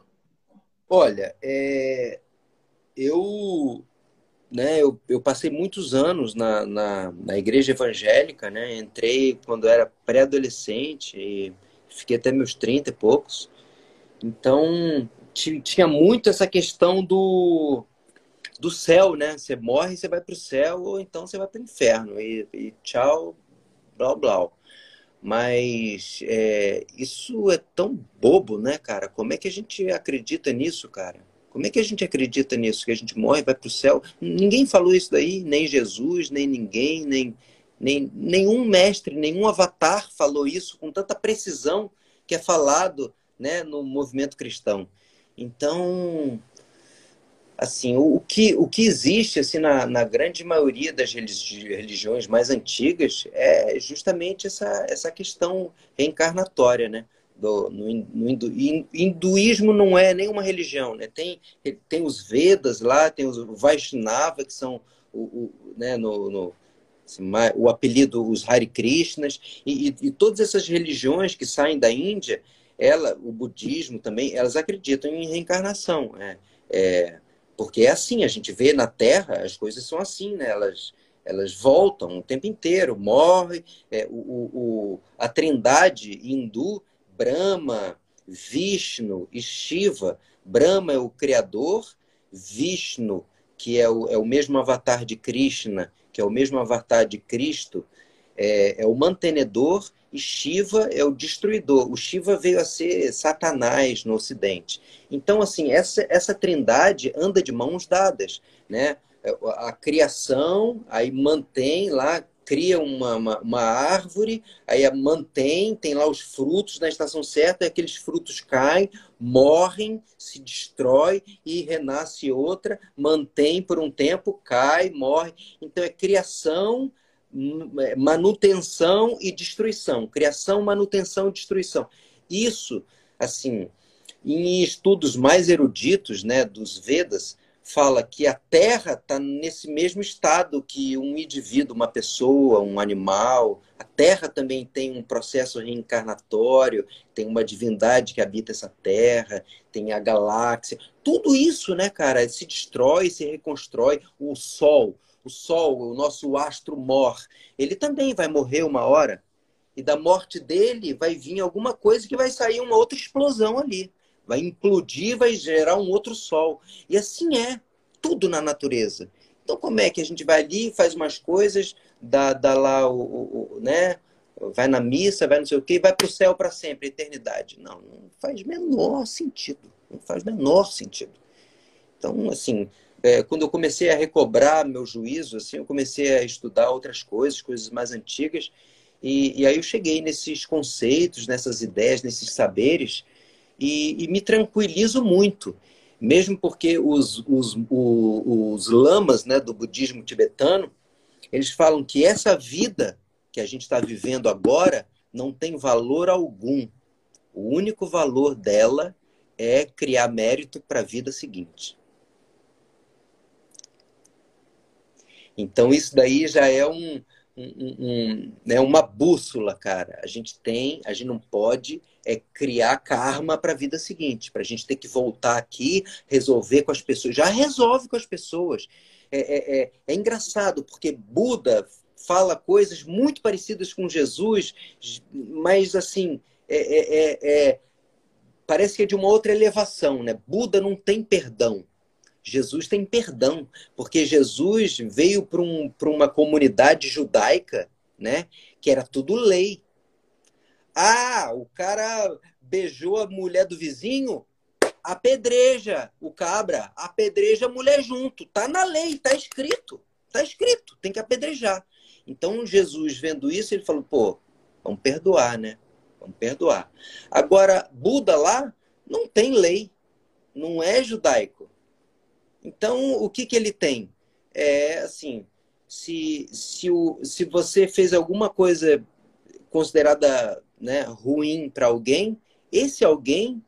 Olha, é, eu, né, eu, eu, passei muitos anos na, na, na, igreja evangélica, né? Entrei quando era pré-adolescente e fiquei até meus 30 e poucos. Então, tinha muito essa questão do, do céu, né? Você morre, você vai para o céu, ou então você vai para o inferno. E, e tchau, blá, blá. Mas é, isso é tão bobo, né, cara? Como é que a gente acredita nisso, cara? Como é que a gente acredita nisso? Que a gente morre, vai para o céu? Ninguém falou isso daí, nem Jesus, nem ninguém, nem, nem nenhum mestre, nenhum avatar falou isso com tanta precisão que é falado né, no movimento cristão. Então, assim, o, que, o que existe assim, na, na grande maioria das religiões mais antigas é justamente essa, essa questão reencarnatória, né? Do, no, no hindu, hinduísmo não é nenhuma religião, né? Tem, tem os Vedas lá, tem os Vaishnava, que são o, o né, no, no assim, o apelido, os Hare Krishnas, e, e, e, todas essas religiões que saem da Índia, ela, o budismo também, elas acreditam em reencarnação. É, é, porque é assim, a gente vê na Terra, as coisas são assim, né? Elas, elas voltam o tempo inteiro, morre. É, o, o, a trindade hindu, Brahma, Vishnu e Shiva. Brahma é o criador, Vishnu, que é o, é o mesmo avatar de Krishna, que é o mesmo avatar de Cristo, é, é o mantenedor e Shiva é o destruidor. O Shiva veio a ser Satanás no Ocidente. Então, assim, essa, essa trindade anda de mãos dadas, né? A criação, aí mantém lá, cria uma, uma, uma, árvore, aí mantém, tem lá os frutos na estação certa, e aqueles frutos caem, morrem, se destrói e renasce outra, mantém por um tempo, cai, morre. Então é criação, é, manutenção e destruição. Criação, manutenção e destruição. Isso, assim, em estudos mais eruditos né, dos Vedas, fala que a Terra está nesse mesmo estado que um indivíduo, uma pessoa, um animal. A Terra também tem um processo reencarnatório, tem uma divindade que habita essa Terra, tem a galáxia. Tudo isso, né, cara, se destrói, se reconstrói. O Sol, o Sol, o nosso astro mor, ele também vai morrer uma hora. E da morte dele vai vir alguma coisa que vai sair uma outra explosão ali. vai implodir, vai gerar um outro sol. E assim é tudo na natureza. Então, como é que a gente vai ali, faz umas coisas, dá, dá lá o, o, o né? Vai na missa, vai não sei o quê, vai para o céu para sempre, eternidade. Não, não faz menor sentido. Não faz menor sentido. Então, assim, é, quando eu comecei a recobrar meu juízo, assim, eu comecei a estudar outras coisas, coisas mais antigas, e, e aí eu cheguei nesses conceitos, nessas ideias, nesses saberes, e, e me tranquilizo muito mesmo porque os, os, os, lamas né, do budismo tibetano, eles falam que essa vida que a gente está vivendo agora não tem valor algum. O único valor dela é criar mérito para a vida seguinte. Então, isso daí já é um, um, um, né, uma bússola, cara. A gente tem, a gente não pode é criar karma para a vida seguinte, para a gente ter que voltar aqui, resolver com as pessoas. Já resolve com as pessoas. É, é, é, é engraçado, porque Buda fala coisas muito parecidas com Jesus, mas assim, é, é, é, é, parece que é de uma outra elevação, né? Buda não tem perdão. Jesus tem perdão, porque Jesus veio para um, uma comunidade judaica, né? Que era tudo lei. Ah, o cara beijou a mulher do vizinho, apedreja o cabra, apedreja a mulher junto. Tá na lei, tá escrito. Tá escrito, tem que apedrejar. Então Jesus vendo isso, ele falou: "Pô, vamos perdoar, né? Vamos perdoar". Agora, Buda lá não tem lei, não é judaico. Então, o que que ele tem? É assim, se, se, o, se você fez alguma coisa considerada né, ruim para alguém, esse alguém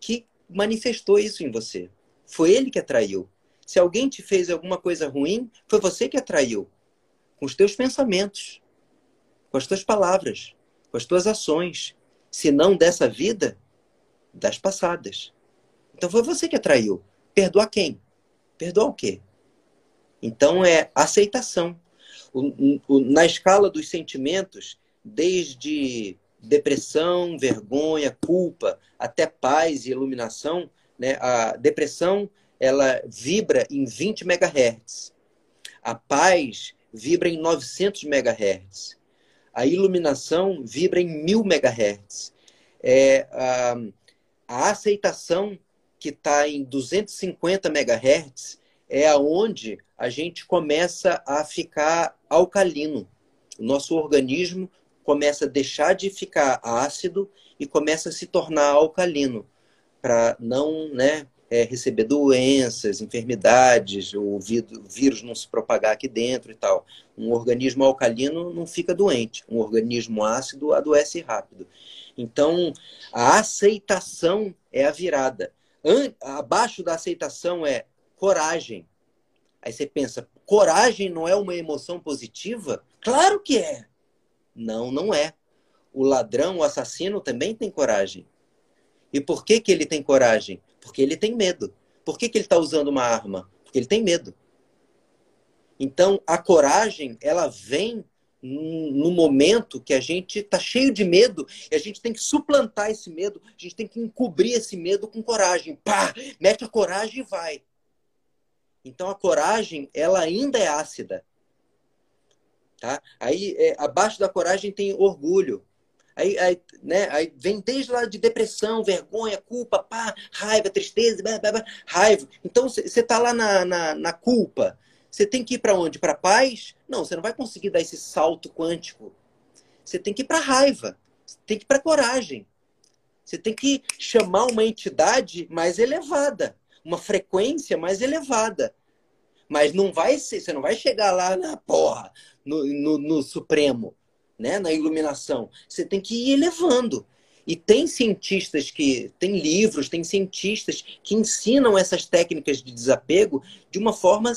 que manifestou isso em você. Foi ele que atraiu. Se alguém te fez alguma coisa ruim, foi você que atraiu. Com os teus pensamentos, com as tuas palavras, com as tuas ações. Se não dessa vida, das passadas. Então foi você que atraiu. Perdoar quem? Perdoar o quê? Então é aceitação. O, o, na escala dos sentimentos, desde depressão, vergonha, culpa, até paz e iluminação, né? A depressão ela vibra em 20 MHz. A paz vibra em 900 MHz. A iluminação vibra em 1000 MHz. É, a, a aceitação que está em 250 MHz é aonde a gente começa a ficar alcalino. O nosso organismo começa a deixar de ficar ácido e começa a se tornar alcalino, para não né, é, receber doenças, enfermidades, o vírus não se propagar aqui dentro e tal. Um organismo alcalino não fica doente, um organismo ácido adoece rápido. Então, a aceitação é a virada. Abaixo da aceitação é coragem. Aí você pensa, coragem não é uma emoção positiva? Claro que é. Não, não é. O ladrão, o assassino também tem coragem. E por que, que ele tem coragem? Porque ele tem medo. Por que, que ele está usando uma arma? Porque ele tem medo. Então, a coragem, ela vem no momento que a gente está cheio de medo e a gente tem que suplantar esse medo, a gente tem que encobrir esse medo com coragem. Pá! Mete a coragem e vai. Então, a coragem, ela ainda é ácida. Tá? Aí, é, abaixo da coragem tem orgulho. Aí, aí, né, aí vem desde lá de depressão, vergonha, culpa, pá, raiva, tristeza, blá, blá, blá, raiva. Então, você está lá na, na, na culpa. Você tem que ir para onde? Para paz? Não, você não vai conseguir dar esse salto quântico. Você tem que ir para raiva. Você tem que ir para coragem. Você tem que chamar uma entidade mais elevada, uma frequência mais elevada. Mas não vai ser, você não vai chegar lá na porra, no, no, no Supremo, né? na iluminação. Você tem que ir elevando. E tem cientistas que, tem livros, tem cientistas que ensinam essas técnicas de desapego de uma forma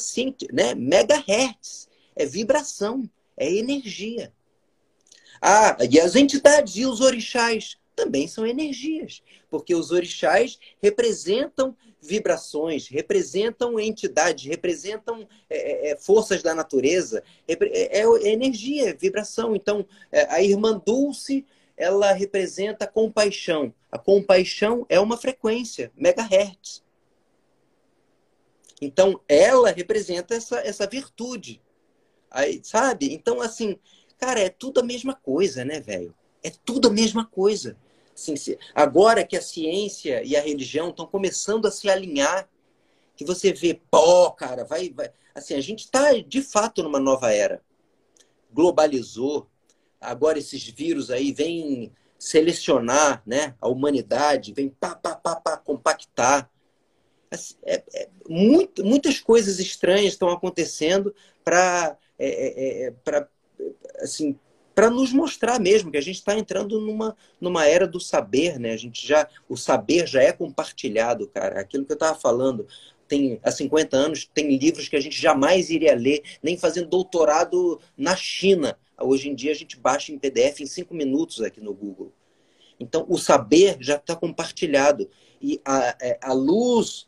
né, megahertz. É vibração, é energia. Ah, e as entidades e os orixás também são energias, porque os orixás representam vibrações, representam entidades, representam é, é, é forças da natureza, é, é, é, energia, é vibração. Então, a irmã Dulce ela representa a compaixão. A compaixão é uma frequência, megahertz. Então, ela representa essa, essa virtude. Aí, sabe? Então, assim, cara, é tudo a mesma coisa, né, velho? É tudo a mesma coisa. Assim, agora que a ciência e a religião estão começando a se alinhar, que você vê, pô, cara, vai, vai. Assim, a gente está de fato numa nova era. Globalizou. Agora esses vírus aí vêm selecionar né, a humanidade, vem pá, pá, pá, pá, compactar. Assim, é, é, muito, muitas coisas estranhas estão acontecendo para é, é, é para assim para nos mostrar mesmo que a gente está entrando numa, numa era do saber, né? A gente já o saber já é compartilhado, cara. Aquilo que eu estava falando, tem há 50 anos tem livros que a gente jamais iria ler, nem fazendo doutorado na China. Hoje em dia a gente baixa em PDF em cinco minutos aqui no Google. Então o saber já está compartilhado e a, é, a luz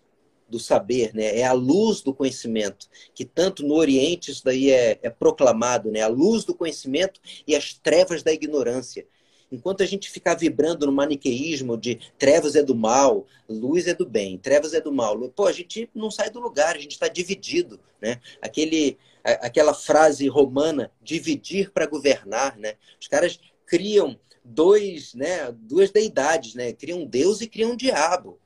do saber, né? É a luz do conhecimento, que tanto no Oriente isso daí é, é proclamado, né? A luz do conhecimento e as trevas da ignorância. Enquanto a gente ficar vibrando no maniqueísmo de trevas é do mal, luz é do bem, trevas é do mal, pô, a gente não sai do lugar, a gente está dividido, né? Aquele, aquela frase romana, dividir para governar, né? Os caras criam dois, né, duas deidades, né? Criam Deus e criam um diabo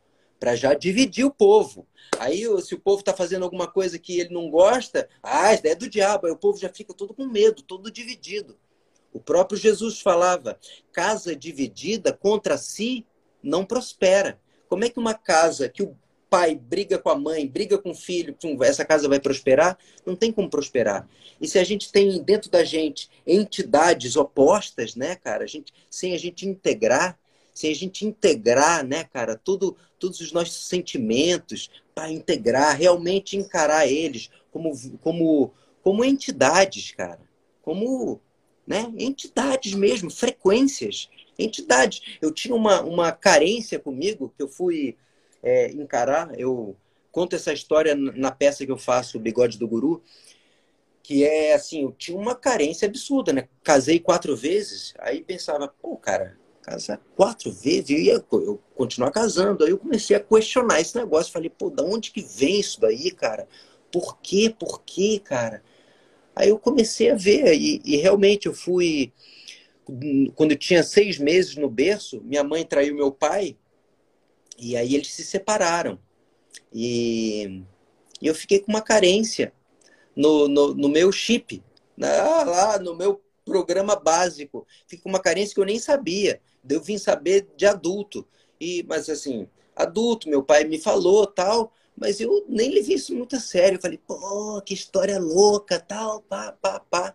para já dividir o povo. Aí, se o povo está fazendo alguma coisa que ele não gosta, ah, é do diabo. Aí o povo já fica todo com medo, todo dividido. O próprio Jesus falava: casa dividida contra si não prospera. Como é que uma casa que o pai briga com a mãe, briga com o filho, essa casa vai prosperar? Não tem como prosperar. E se a gente tem dentro da gente entidades opostas, né, cara, a gente, sem a gente integrar, sem a gente integrar, né, cara, tudo, todos os nossos sentimentos para integrar, realmente encarar eles como, como, como entidades, cara, como né, entidades mesmo, frequências, entidades. Eu tinha uma, uma carência comigo que eu fui é, encarar. Eu conto essa história na peça que eu faço, o Bigode do Guru, que é assim, eu tinha uma carência absurda, né? Casei quatro vezes, aí pensava, pô, cara, casar quatro vezes, eu ia eu continuar casando. Aí eu comecei a questionar esse negócio. Falei, pô, da onde que vem isso daí, cara? Por quê? Por quê, cara? Aí eu comecei a ver, e, e realmente eu fui. Quando eu tinha seis meses no berço, minha mãe traiu meu pai, e aí eles se separaram. E, e eu fiquei com uma carência no, no, no meu chip, lá, lá no meu programa básico. Fiquei com uma carência que eu nem sabia eu vim saber de adulto. E, mas assim, adulto, meu pai me falou tal, mas eu nem levei isso muito a sério. Eu falei, pô, que história louca, tal, pá, pá, pá.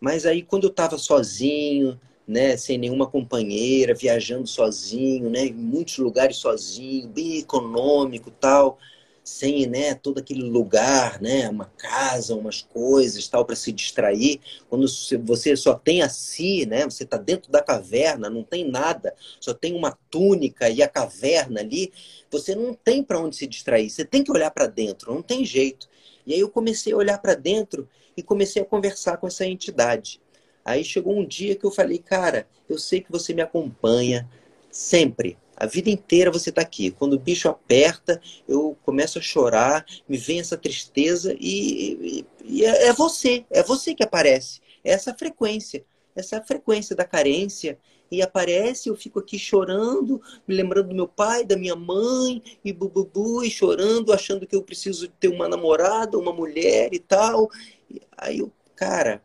Mas aí quando eu estava sozinho, né, sem nenhuma companheira, viajando sozinho, né, em muitos lugares sozinho, bem econômico, tal, sem né, todo aquele lugar, né, uma casa, umas coisas, tal, para se distrair. Quando você só tem a si, né, você está dentro da caverna, não tem nada, só tem uma túnica e a caverna ali, você não tem para onde se distrair. Você tem que olhar para dentro, não tem jeito. E aí eu comecei a olhar para dentro e comecei a conversar com essa entidade. Aí chegou um dia que eu falei, cara, eu sei que você me acompanha sempre. A vida inteira você está aqui. Quando o bicho aperta, eu começo a chorar, me vem essa tristeza e, e, e é, é você, é você que aparece. É essa frequência, essa frequência da carência. E aparece, eu fico aqui chorando, me lembrando do meu pai, da minha mãe, e bububu, e chorando, achando que eu preciso ter uma namorada, uma mulher e tal. Aí eu, cara,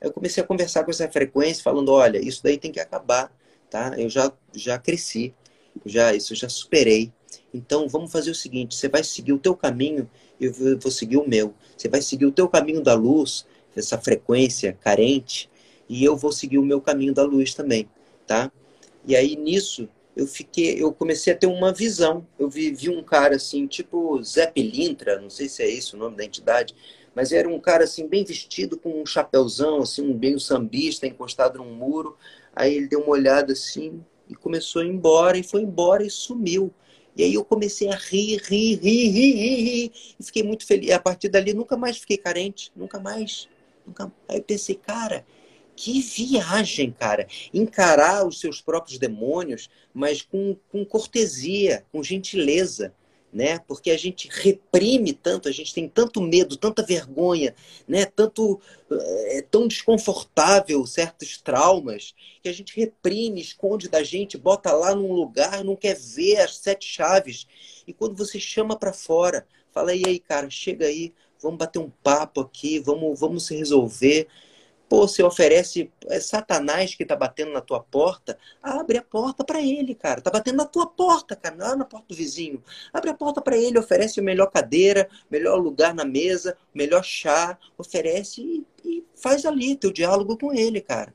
eu comecei a conversar com essa frequência, falando: olha, isso daí tem que acabar, tá? Eu já, já cresci já isso eu já superei. Então vamos fazer o seguinte: você vai seguir o teu caminho, eu vou seguir o meu. Você vai seguir o teu caminho da luz, essa frequência carente, e eu vou seguir o meu caminho da luz também, tá? E aí nisso eu fiquei, eu comecei a ter uma visão. Eu vi, vi um cara assim, tipo Zé Pilintra, não sei se é isso o nome da entidade, mas era um cara assim bem vestido com um chapéuzão, assim, um bem sambista, encostado num muro. Aí ele deu uma olhada assim, e começou a ir embora e foi embora e sumiu. E aí eu comecei a rir, rir, rir, rir, rir, rir e fiquei muito feliz. A partir dali nunca mais fiquei carente, nunca mais. Nunca... Aí eu pensei, cara, Que viagem, cara! Encarar os seus próprios demônios, mas com, com cortesia, com gentileza, né? Porque a gente reprime tanto, a gente tem tanto medo, tanta vergonha, né? Tanto é tão desconfortável certos traumas que a gente reprime, esconde da gente, bota lá num lugar, não quer ver as sete chaves. E quando você chama para fora, fala e aí, cara, chega aí, vamos bater um papo aqui, vamos, vamos se resolver. Pô, você oferece. É Satanás que tá batendo na tua porta. Abre a porta para ele, cara. Tá batendo na tua porta, cara. Não é na porta do vizinho. Abre a porta para ele, oferece a melhor cadeira, melhor lugar na mesa, melhor chá. Oferece e, e faz ali teu diálogo com ele, cara.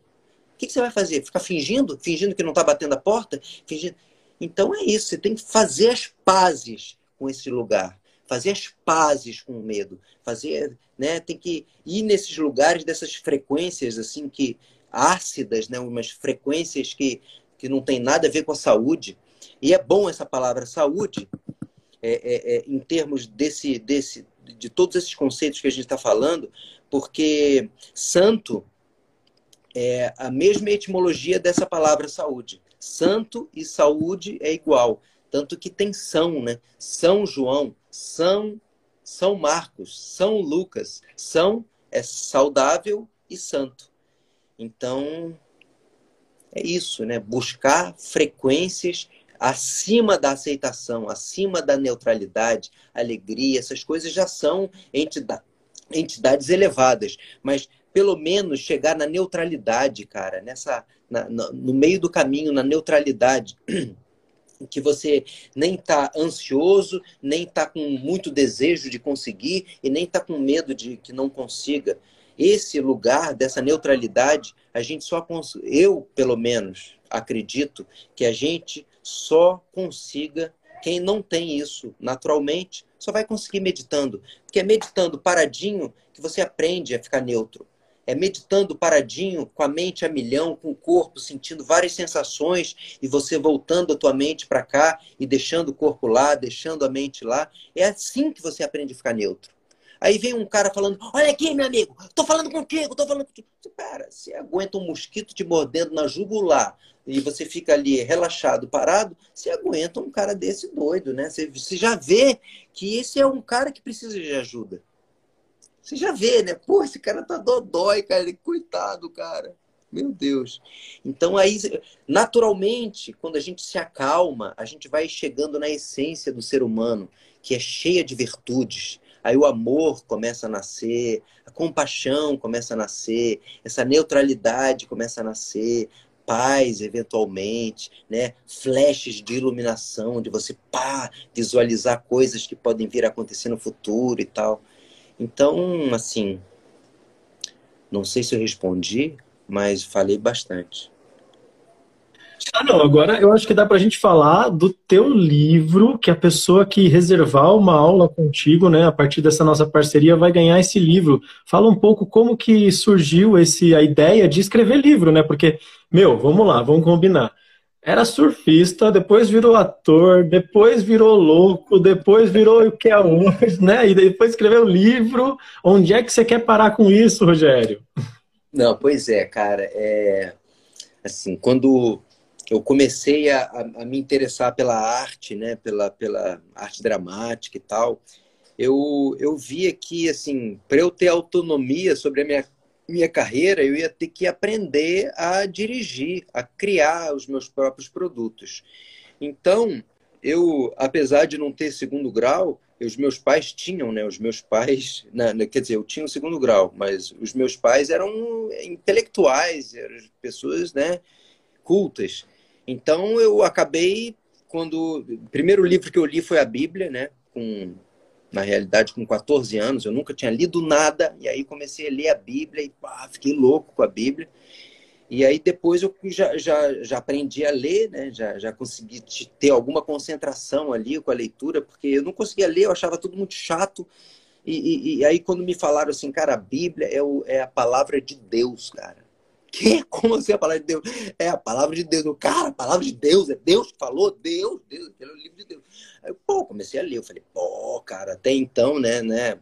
O que, que, você vai fazer? Ficar fingindo? Fingindo que não tá batendo a porta? Fingindo... Então é isso. Você tem que fazer as pazes com esse lugar fazer as pazes com o medo, fazer, né, tem que ir nesses lugares dessas frequências assim que ácidas, né, umas frequências que, que não tem nada a ver com a saúde. E é bom essa palavra saúde, é, é, é, em termos desse, desse, de todos esses conceitos que a gente está falando, porque santo é a mesma etimologia dessa palavra saúde. Santo e saúde é igual. Tanto que tem São, né? São João, São, São Marcos, São Lucas. São é saudável e santo. Então, é isso, né? Buscar frequências acima da aceitação, acima da neutralidade, alegria, essas coisas já são entidades elevadas, mas pelo menos chegar na neutralidade, cara, nessa na, no meio do caminho, na neutralidade. que você nem está ansioso, nem está com muito desejo de conseguir e nem está com medo de que não consiga. Esse lugar dessa neutralidade, a gente só eu pelo menos acredito que a gente só consiga quem não tem isso naturalmente só vai conseguir meditando, porque é meditando paradinho que você aprende a ficar neutro é meditando paradinho, com a mente a milhão, com o corpo sentindo várias sensações e você voltando a tua mente para cá e deixando o corpo lá, deixando a mente lá. É assim que você aprende a ficar neutro. Aí vem um cara falando: Olha aqui, meu amigo, tô falando contigo, tô falando contigo. Cara, você aguenta um mosquito te mordendo na jugular e você fica ali relaxado, parado, você aguenta um cara desse doido, né? Você, você já vê que esse é um cara que precisa de ajuda. Você já vê, né? Pô, esse cara tá dodói, cara. Coitado, cara. Meu Deus. Então aí, naturalmente, quando a gente se acalma, a gente vai chegando na essência do ser humano, que é cheia de virtudes. Aí o amor começa a nascer, a compaixão começa a nascer, essa neutralidade começa a nascer, paz eventualmente, né? Flashes de iluminação, de você pá, visualizar coisas que podem vir a acontecer no futuro e tal. Então, assim, não sei se eu respondi, mas falei bastante. Ah, não, agora eu acho que dá para a gente falar do teu livro, que a pessoa que reservar uma aula contigo, né, a partir dessa nossa parceria, vai ganhar esse livro. Fala um pouco como que surgiu esse, a ideia de escrever livro, né? Porque, meu, vamos lá, vamos combinar era surfista, depois virou ator, depois virou louco, depois virou o que é hoje, né? E depois escreveu livro. Onde é que você quer parar com isso, Rogério? Não, pois é, cara. É... Assim, quando eu comecei a, a, me interessar pela arte, né? Pela, pela arte dramática e tal, eu, eu via que, assim, para eu ter autonomia sobre a minha minha carreira, eu ia ter que aprender a dirigir, a criar os meus próprios produtos. Então, eu, apesar de não ter segundo grau, os meus pais tinham, né? Os meus pais, na, na, quer dizer, eu tinha o segundo grau, mas os meus pais eram intelectuais, eram pessoas, né? Cultas. Então, eu acabei quando o primeiro livro que eu li foi a Bíblia, né? Com na realidade, com 14 anos, eu nunca tinha lido nada, e aí comecei a ler a Bíblia e pá, fiquei louco com a Bíblia. E aí depois eu já, já, já aprendi a ler, né? já, já consegui ter alguma concentração ali com a leitura, porque eu não conseguia ler, eu achava tudo muito chato. E, e, e aí quando me falaram assim, cara, a Bíblia é, o, é a palavra de Deus, cara. Que? Como assim a palavra de Deus? É a palavra de Deus. Cara, a palavra de Deus, é Deus que falou, Deus, Deus, pelo livro de Deus. Aí, pô, comecei a ler, eu falei, pô, cara, até então, né, né,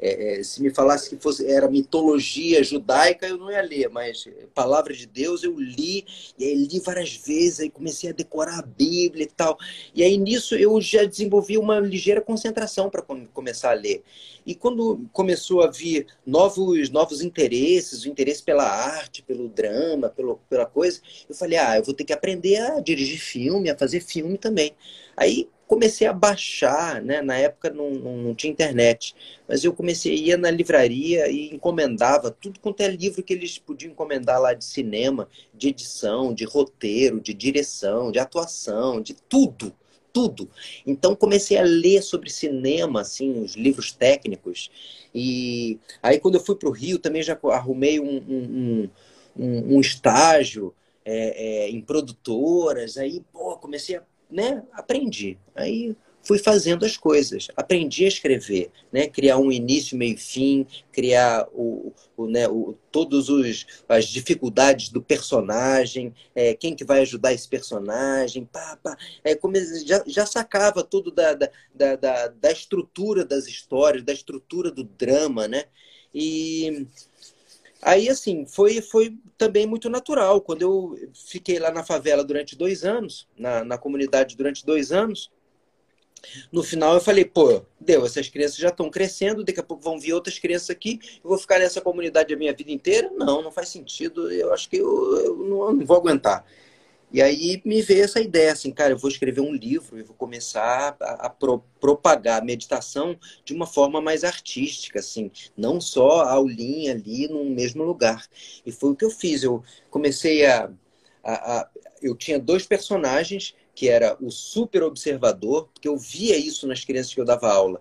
é, é, se me falasse que fosse era mitologia judaica, eu não ia ler, mas palavra de Deus eu li, e aí li várias vezes, aí comecei a decorar a Bíblia e tal. E aí nisso eu já desenvolvi uma ligeira concentração para começar a ler. E quando começou a vir novos, novos interesses, o interesse pela arte, pelo drama, pelo, pela coisa, eu falei, ah, eu vou ter que aprender a dirigir filme, a fazer filme também. Aí comecei a baixar, né? Na época não, não, não, tinha internet, mas eu comecei a ir na livraria e encomendava tudo quanto é livro que eles podiam encomendar lá de cinema, de edição, de roteiro, de direção, de atuação, de tudo, tudo. Então comecei a ler sobre cinema, assim, os livros técnicos. E aí quando eu fui para o Rio também já arrumei um, um, um, um estágio é, é, em produtoras. Aí, pô, comecei a né, aprendi. Aí fui fazendo as coisas, aprendi a escrever, né, criar um início, meio fim, criar o, o, né, o, todos os as dificuldades do personagem, é, quem que vai ajudar esse personagem, pá, pá. É, como já, já sacava tudo da, da, da, da estrutura das histórias, da estrutura do drama, né? E Aí, assim, foi, foi também muito natural. Quando eu fiquei lá na favela durante dois anos, na, na comunidade durante dois anos, no final eu falei, pô, deu, essas crianças já estão crescendo, daqui a pouco vão vir outras crianças aqui, eu vou ficar nessa comunidade a minha vida inteira? Não, não faz sentido, eu acho que eu, eu, não, eu não vou aguentar. E aí me veio essa ideia, assim, cara, eu vou escrever um livro e vou começar a, a pro, propagar a meditação de uma forma mais artística, assim, não só a aulinha ali no mesmo lugar. E foi o que eu fiz. Eu comecei a, a, a eu tinha dois personagens que era o super observador, porque eu via isso nas crianças que eu dava aula.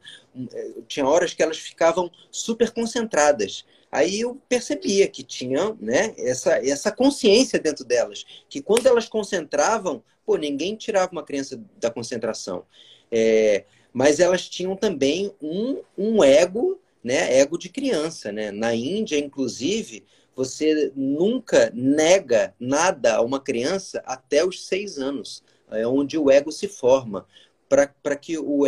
Eh, tinha horas que elas ficavam super concentradas Aí eu percebia que tinha né, essa, essa consciência dentro delas, que quando elas concentravam, pô, ninguém tirava uma criança da concentração. É, mas elas tinham também um, um ego, né, ego de criança. Né? Na Índia, inclusive, você nunca nega nada a uma criança até os seis anos, é onde o ego se forma para que o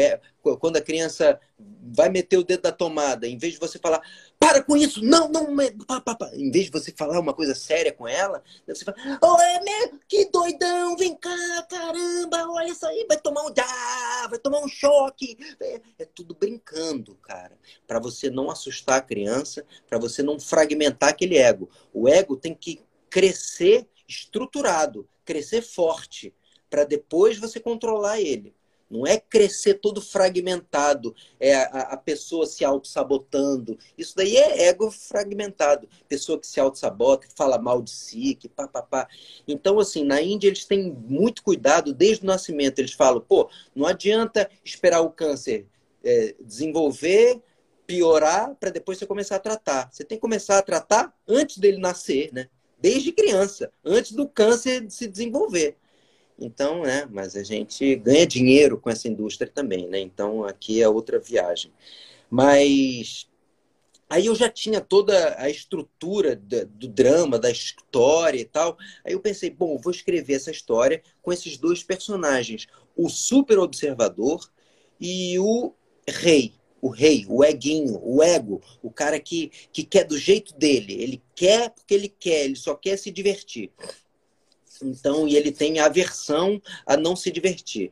quando a criança vai meter o dedo da tomada, em vez de você falar, para com isso, não, não, pá, pá, pá. em vez de você falar uma coisa séria com ela, você fala, oh, é meu, que doidão, vem cá, caramba, olha isso aí, vai tomar um ah, vai tomar um choque. É, é tudo brincando, cara, para você não assustar a criança, para você não fragmentar aquele ego. O ego tem que crescer estruturado, crescer forte, para depois você controlar ele. Não é crescer todo fragmentado, é a, a pessoa se auto-sabotando. Isso daí é ego fragmentado. Pessoa que se auto-sabota, que fala mal de si, que pá, pá, pá. Então, assim, na Índia eles têm muito cuidado desde o nascimento. Eles falam, pô, não adianta esperar o câncer é, desenvolver, piorar, para depois você começar a tratar. Você tem que começar a tratar antes dele nascer, né? Desde criança, antes do câncer se desenvolver. Então, né, mas a gente ganha dinheiro com essa indústria também, né? Então, aqui é outra viagem. Mas aí eu já tinha toda a estrutura do, drama, da história e tal. Aí eu pensei, bom, vou escrever essa história com esses dois personagens, o super observador e o rei, o rei, o eguinho, o ego, o cara que, que quer do jeito dele. Ele quer porque ele quer, ele só quer se divertir. Então, e ele tem aversão a não se divertir.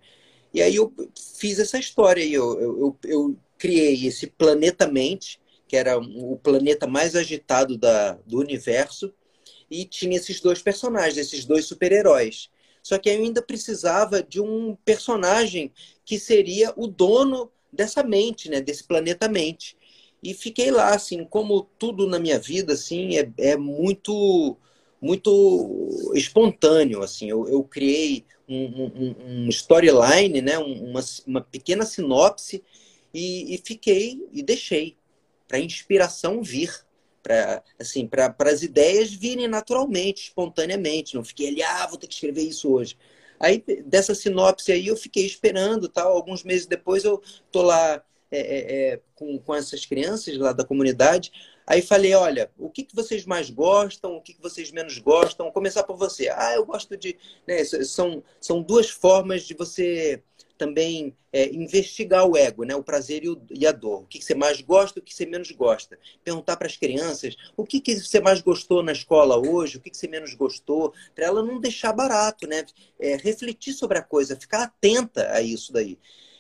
E aí eu fiz essa história aí, eu, eu, eu criei esse Planeta Mente, que era o planeta mais agitado da, do universo, e tinha esses dois personagens, esses dois super-heróis. Só que eu ainda precisava de um personagem que seria o dono dessa mente, né, desse planeta mente. E fiquei lá, assim, como tudo na minha vida, assim, é, é muito muito espontâneo. Assim, eu, eu criei um, um, um storyline, né? uma, uma pequena sinopse e, e fiquei e deixei para a inspiração vir, para assim, para as ideias virem naturalmente, espontaneamente. Não fiquei ali, ah, vou ter que escrever isso hoje. Aí dessa sinopse aí eu fiquei esperando, tal. Alguns meses depois eu tô lá é, é, é com, com essas crianças lá da comunidade. Aí falei, olha, o que, que vocês mais gostam, o que, que vocês menos gostam? Vou começar por você. Ah, eu gosto de. Né, são, são duas formas de você também é, investigar o ego, né? o prazer e, o, e, a dor. O que você mais gosta, o que você menos gosta. Perguntar para as crianças o que, que você mais gostou na escola hoje, o que, que você menos gostou, para ela não deixar barato, né? É, refletir sobre a coisa, ficar atenta a isso daí.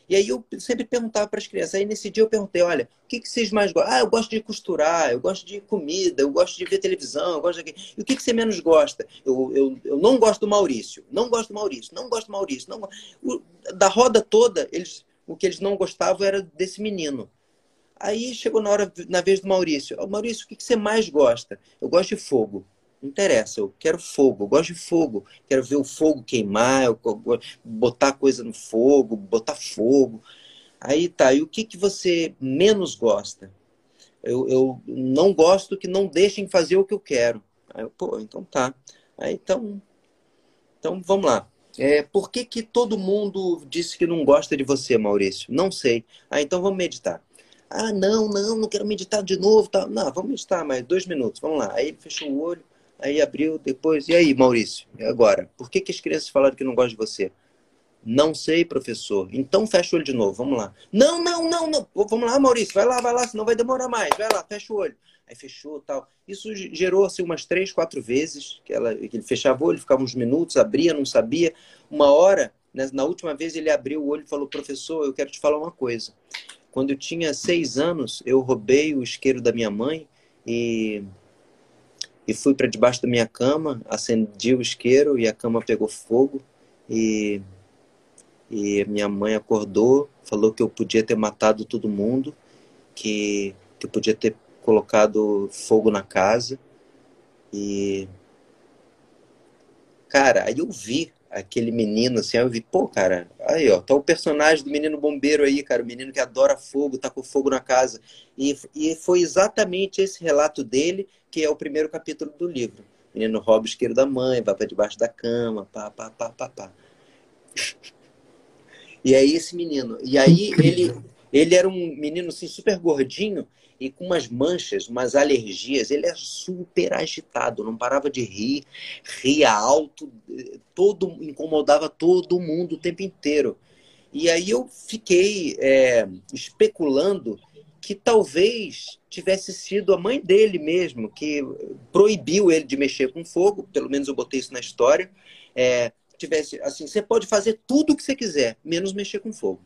E aí eu sempre perguntava para as crianças. Aí nesse dia eu perguntei, olha, o que, que vocês mais gostam? Ah, eu gosto de costurar, eu gosto de comida, eu gosto de ver televisão, eu gosto de... E o que, que você menos gosta? Eu, eu, eu não gosto do Maurício, não gosto do Maurício, não gosto do Maurício. Não... O, da roda toda, eles, o que eles não gostavam era desse menino. Aí chegou na hora, na vez do Maurício. Oh, Maurício, o que, que você mais gosta? Eu gosto de fogo. Não interessa, eu quero fogo, eu gosto de fogo, quero ver o fogo queimar, eu, botar coisa no fogo, botar fogo. Aí tá, e o que, que você menos gosta? Eu, eu não gosto que não deixem fazer o que eu quero. Aí eu, pô, então tá. Aí então, então vamos lá. É, por que, que todo mundo disse que não gosta de você, Maurício? Não sei. Ah, então vamos meditar. Ah, não, não, não quero meditar de novo. Tá. Não, vamos meditar mais dois minutos. Vamos lá. Aí fechou o olho. Aí abriu depois. E aí, Maurício? E agora? Por que, que as crianças falaram que não gostam de você? Não sei, professor. Então fecha o olho de novo. Vamos lá. Não, não, não, não. Vamos lá, Maurício. Vai lá, vai lá, senão vai demorar mais. Vai lá, fecha o olho. Aí fechou tal. Isso gerou assim, umas três, quatro vezes. Que, ela, que ele fechava o olho, ficava uns minutos, abria, não sabia. Uma hora, né, na última vez, ele abriu o olho e falou: professor, eu quero te falar uma coisa. Quando eu tinha seis anos, eu roubei o isqueiro da minha mãe e e fui para debaixo da minha cama, acendi o isqueiro e a cama pegou fogo e e minha mãe acordou, falou que eu podia ter matado todo mundo, que, que eu podia ter colocado fogo na casa. E cara, aí eu vi aquele menino assim, aí eu vi, pô, cara, aí ó, tá o personagem do menino bombeiro aí, cara, o menino que adora fogo, tá com fogo na casa. E, e foi exatamente esse relato dele que é o primeiro capítulo do livro. O menino rouba o isqueiro da mãe, vai para debaixo da cama, pá, pá, pá, pá, pá. E aí esse menino, e aí ele, ele era um menino assim super gordinho e com umas manchas, umas alergias. Ele é super agitado, não parava de rir, ria alto, todo incomodava todo mundo o tempo inteiro. E aí eu fiquei é, especulando que talvez tivesse sido a mãe dele mesmo que proibiu ele de mexer com fogo, pelo menos eu botei isso na história. É, tivesse assim, você pode fazer tudo o que você quiser, menos mexer com fogo.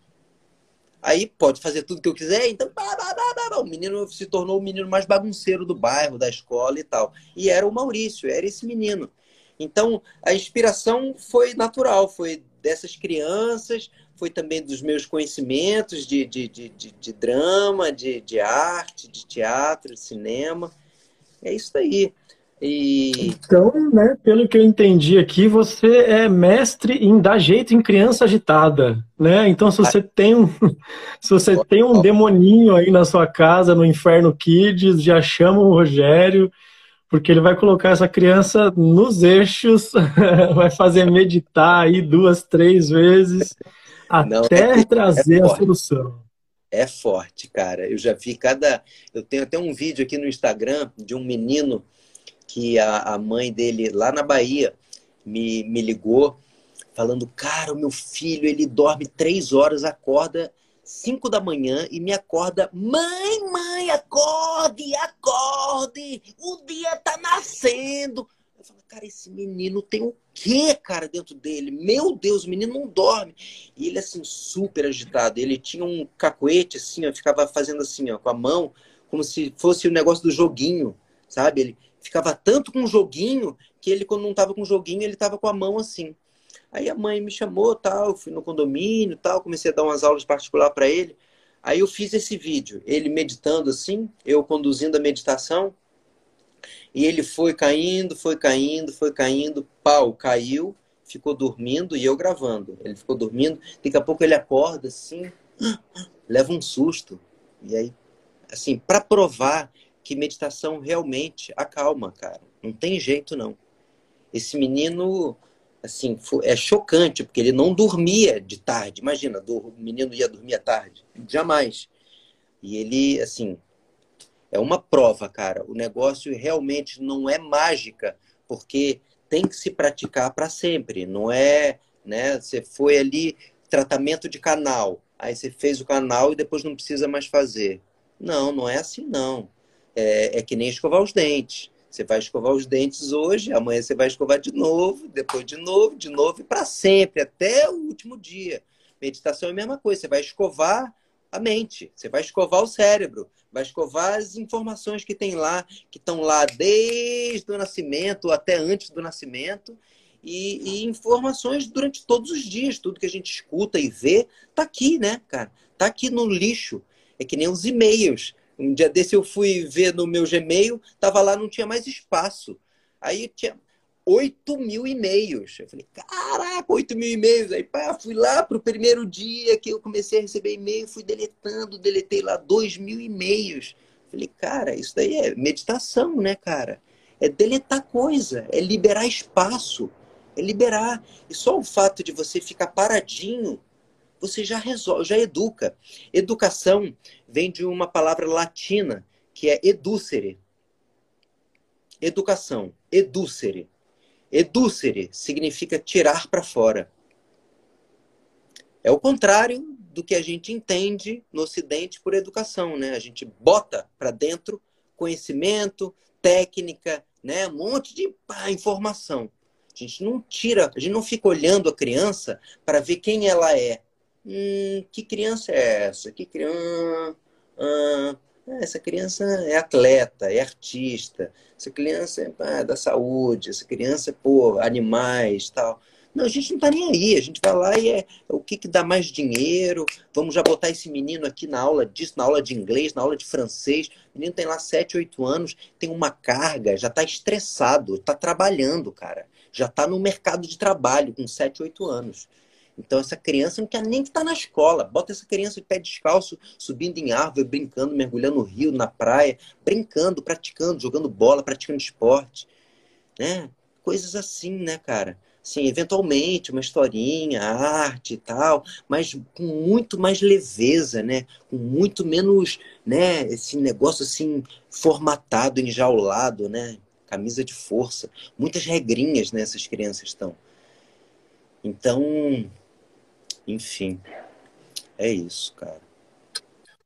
Aí pode fazer tudo que eu quiser, então bah, bah, bah, o menino se tornou o menino mais bagunceiro do bairro, da escola e tal. E era o Maurício, era esse menino. Então a inspiração foi natural, foi dessas crianças, foi também dos meus conhecimentos de, de, de, de, de drama, de, de arte, de teatro, de cinema. É isso aí. E... Então, né, pelo que eu entendi aqui, você é mestre em dar jeito em criança agitada, né? Então, se você tem um, se você tem um demoninho aí na sua casa, no Inferno Kids, já chama o Rogério, porque ele vai colocar essa criança nos eixos, vai fazer meditar aí duas, três vezes, até é, trazer é a solução. É forte, cara. Eu já vi cada. Eu tenho até um vídeo aqui no Instagram de um menino que a, a mãe dele, lá na Bahia, me, me ligou falando: Cara, o meu filho ele dorme três horas, acorda cinco da manhã e me acorda: Mãe, mãe, acorde, acorde, o dia tá nascendo. Eu falo, cara, esse menino tem o quê, cara, dentro dele? Meu Deus, o menino não dorme. E ele, assim, super agitado. Ele tinha um cacoete, assim, ó, ficava fazendo assim, ó, com a mão, como se fosse o negócio do joguinho, sabe? Ele ficava tanto com o joguinho que ele, quando não tava com o joguinho, ele tava com a mão assim. Aí a mãe me chamou, tal, fui no condomínio, tal, comecei a dar umas aulas particular para ele. Aí eu fiz esse vídeo, ele meditando assim, eu conduzindo a meditação, e ele foi caindo, foi caindo, foi caindo, pau, caiu, ficou dormindo e eu gravando. Ele ficou dormindo, daqui a pouco ele acorda assim, leva um susto. E aí, assim, para provar que meditação realmente acalma, cara. Não tem jeito não. Esse menino, assim, é chocante, porque ele não dormia de tarde. Imagina, o menino ia dormir à tarde. Jamais. E ele, assim, é uma prova, cara. O negócio realmente não é mágica, porque tem que se praticar para sempre. Não é, né? Você foi ali, tratamento de canal. Aí você fez o canal e depois não precisa mais fazer. Não, não é assim não. É, é que nem escovar os dentes. Você vai escovar os dentes hoje, amanhã você vai escovar de novo, depois de novo, de novo e para sempre, até o último dia. Meditação é a mesma coisa. Você vai escovar a mente, você vai escovar o cérebro, vai escovar as informações que tem lá, que estão lá desde o nascimento até antes do nascimento, e, e, informações durante todos os dias. Tudo que a gente escuta e vê tá aqui, né, cara? Tá aqui no lixo. É que nem os e-mails. Um dia desse eu fui ver no meu Gmail, tava lá, não tinha mais espaço. Aí tinha 8 mil e-mails. Eu falei, caraca, 8 mil e-mails. Aí pá, fui lá pro primeiro dia que eu comecei a receber e-mail, fui deletando, deletei lá 2 mil e-mails. Falei, cara, isso daí é meditação, né, cara? É deletar coisa, é liberar espaço, é liberar. E só o fato de você ficar paradinho você já resolve, já educa. Educação vem de uma palavra latina que é educere. Educação, educere. Educere significa tirar para fora. É o contrário do que a gente entende no Ocidente por educação, né? A gente bota para dentro conhecimento, técnica, né? Um monte de pá, informação. A gente não tira, a gente não fica olhando a criança para ver quem ela é. Hum, que criança é essa? Que criança. Essa criança é atleta, é artista. Essa criança é ah, da saúde. Essa criança é, animais tal. Não, a gente não tá nem aí. A gente vai lá e é o que, que dá mais dinheiro. Vamos já botar esse menino aqui na aula disso, na aula de inglês, na aula de francês. O menino tem lá 7, 8 anos, tem uma carga, já tá estressado, tá trabalhando, cara. Já tá no mercado de trabalho com 7, 8 anos. Então essa criança não quer nem estar tá na escola. Bota essa criança de pé descalço, subindo em árvore, brincando, mergulhando no rio, na praia, brincando, praticando, jogando bola, praticando esporte. Né? Coisas assim, né, cara? Sim, eventualmente uma historinha, arte e tal, mas com muito mais leveza, né? Com muito menos, né, esse negócio assim formatado, enjaulado, né? Camisa de força, muitas regrinhas né, crianças estão. Então, enfim, é isso, cara.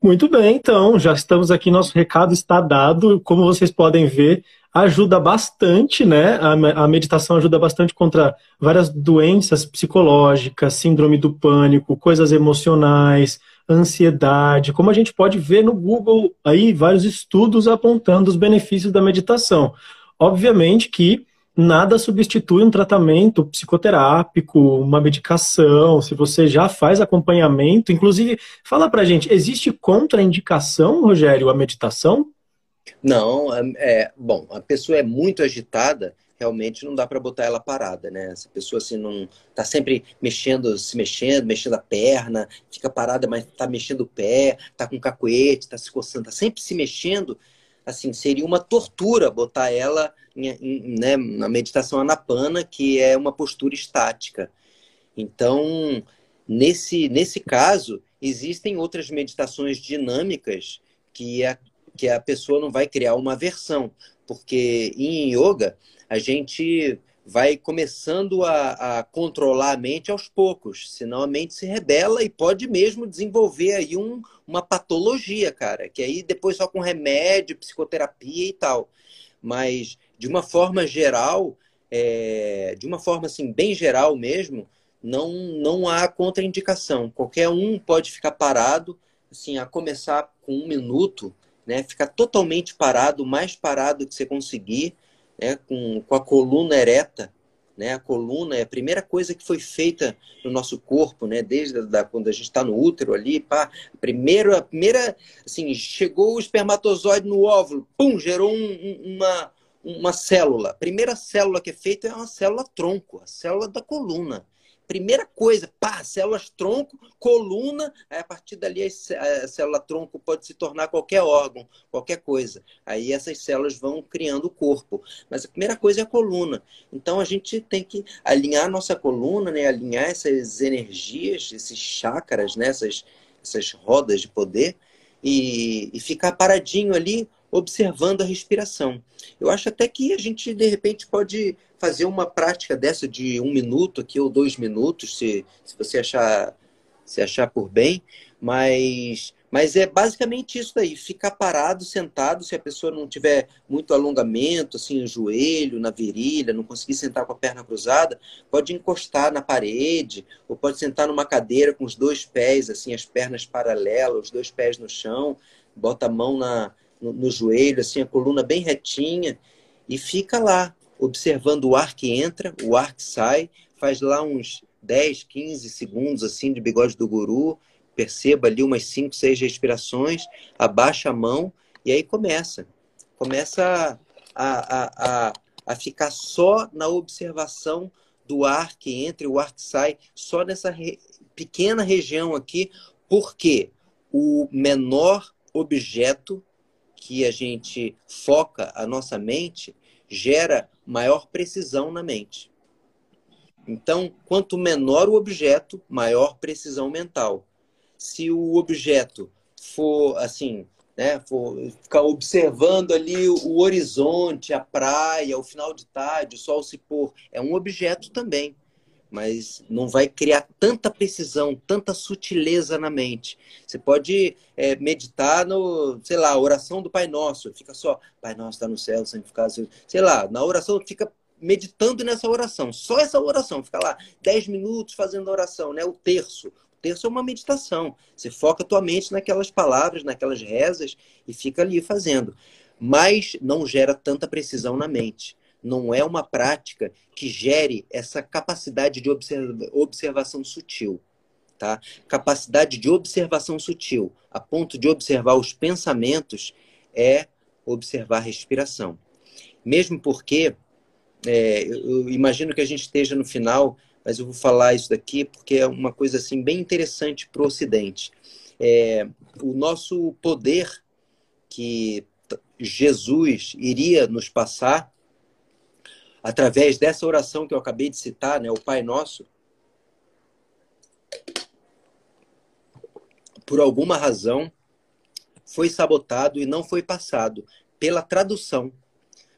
Muito bem, então, já estamos aqui, nosso recado está dado. Como vocês podem ver, ajuda bastante, né? A, meditação ajuda bastante contra várias doenças psicológicas, síndrome do pânico, coisas emocionais, ansiedade. Como a gente pode ver no Google aí, vários estudos apontando os benefícios da meditação. Obviamente que nada substitui um tratamento psicoterápico, uma medicação, se você já faz acompanhamento. Inclusive, fala pra gente, existe contraindicação, Rogério, a meditação? Não, é, é bom, a pessoa é muito agitada, realmente não dá para botar ela parada, né? Essa pessoa assim não tá sempre mexendo, se mexendo, mexendo a perna, fica parada, mas tá mexendo o pé, tá com cacoete, tá se coçando, tá sempre se mexendo assim, seria uma tortura botar ela em, em, né, na meditação anapana, que é uma postura estática. Então, nesse, nesse caso, existem outras meditações dinâmicas que a, que a pessoa não vai criar uma versão, porque em yoga a gente vai começando a, a, controlar a mente aos poucos, senão a mente se rebela e pode mesmo desenvolver aí um, uma patologia, cara, que aí depois só com remédio, psicoterapia e tal. Mas de uma forma geral, é, de uma forma assim bem geral mesmo, não não há contraindicação. Qualquer um pode ficar parado, assim, a começar com um minuto, né, ficar totalmente parado, mais parado que você conseguir né, com, com a coluna ereta. Né? A coluna é a primeira coisa que foi feita no nosso corpo, né? Desde da, quando a gente está no útero ali, pá. Primeiro, a primeira, assim, chegou o espermatozoide no óvulo, pum, gerou um, uma, uma célula. A primeira célula que é feita é uma célula tronco, a célula da coluna primeira coisa, pá, células tronco, coluna, aí a partir dali a célula tronco pode se tornar qualquer órgão, qualquer coisa. Aí essas células vão criando o corpo. Mas a primeira coisa é a coluna. Então a gente tem que alinhar a nossa coluna, né? alinhar essas energias, esses chakras, né? essas, essas rodas de poder, e, e ficar paradinho ali observando a respiração. Eu acho até que a gente, de repente, pode fazer uma prática dessa de um minuto aqui ou dois minutos, se, se você achar se achar por bem, mas mas é basicamente isso daí, ficar parado, sentado, se a pessoa não tiver muito alongamento, assim, no joelho, na virilha, não conseguir sentar com a perna cruzada, pode encostar na parede, ou pode sentar numa cadeira com os dois pés, assim, as pernas paralelas, os dois pés no chão, bota a mão na, no, no joelho, assim, a coluna bem retinha, e fica lá, observando o ar que entra, o ar que sai, faz lá uns 10, 15 segundos, assim, de bigode do guru, perceba ali umas 5, 6 respirações, abaixa a mão e aí começa. Começa a, a, a, a ficar só na observação do ar que entra e o ar que sai, só nessa re... pequena região aqui, porque o menor objeto que a gente foca a nossa mente gera maior precisão na mente. Então, quanto menor o objeto, maior precisão mental se o objeto for assim, né, for ficar observando ali o horizonte, a praia, o final de tarde, o sol se pôr, é um objeto também, mas não vai criar tanta precisão, tanta sutileza na mente. Você pode é, meditar no, sei lá, oração do Pai Nosso, fica só, Pai Nosso está no céu, santificado, sei lá, na oração fica meditando nessa oração, só essa oração, fica lá 10 minutos fazendo a oração, né? O terço, terço é uma meditação. Você foca a tua mente naquelas palavras, naquelas rezas e fica ali fazendo. Mas não gera tanta precisão na mente. Não é uma prática que gere essa capacidade de observa observação sutil. Tá? Capacidade de observação sutil, a ponto de observar os pensamentos, é observar a respiração. Mesmo porque, é, eu imagino que a gente esteja no final mas eu vou falar isso daqui porque é uma coisa assim bem interessante para o Ocidente. É, o nosso poder que Jesus iria nos passar através dessa oração que eu acabei de citar, né, o Pai Nosso, por alguma razão foi sabotado e não foi passado pela tradução,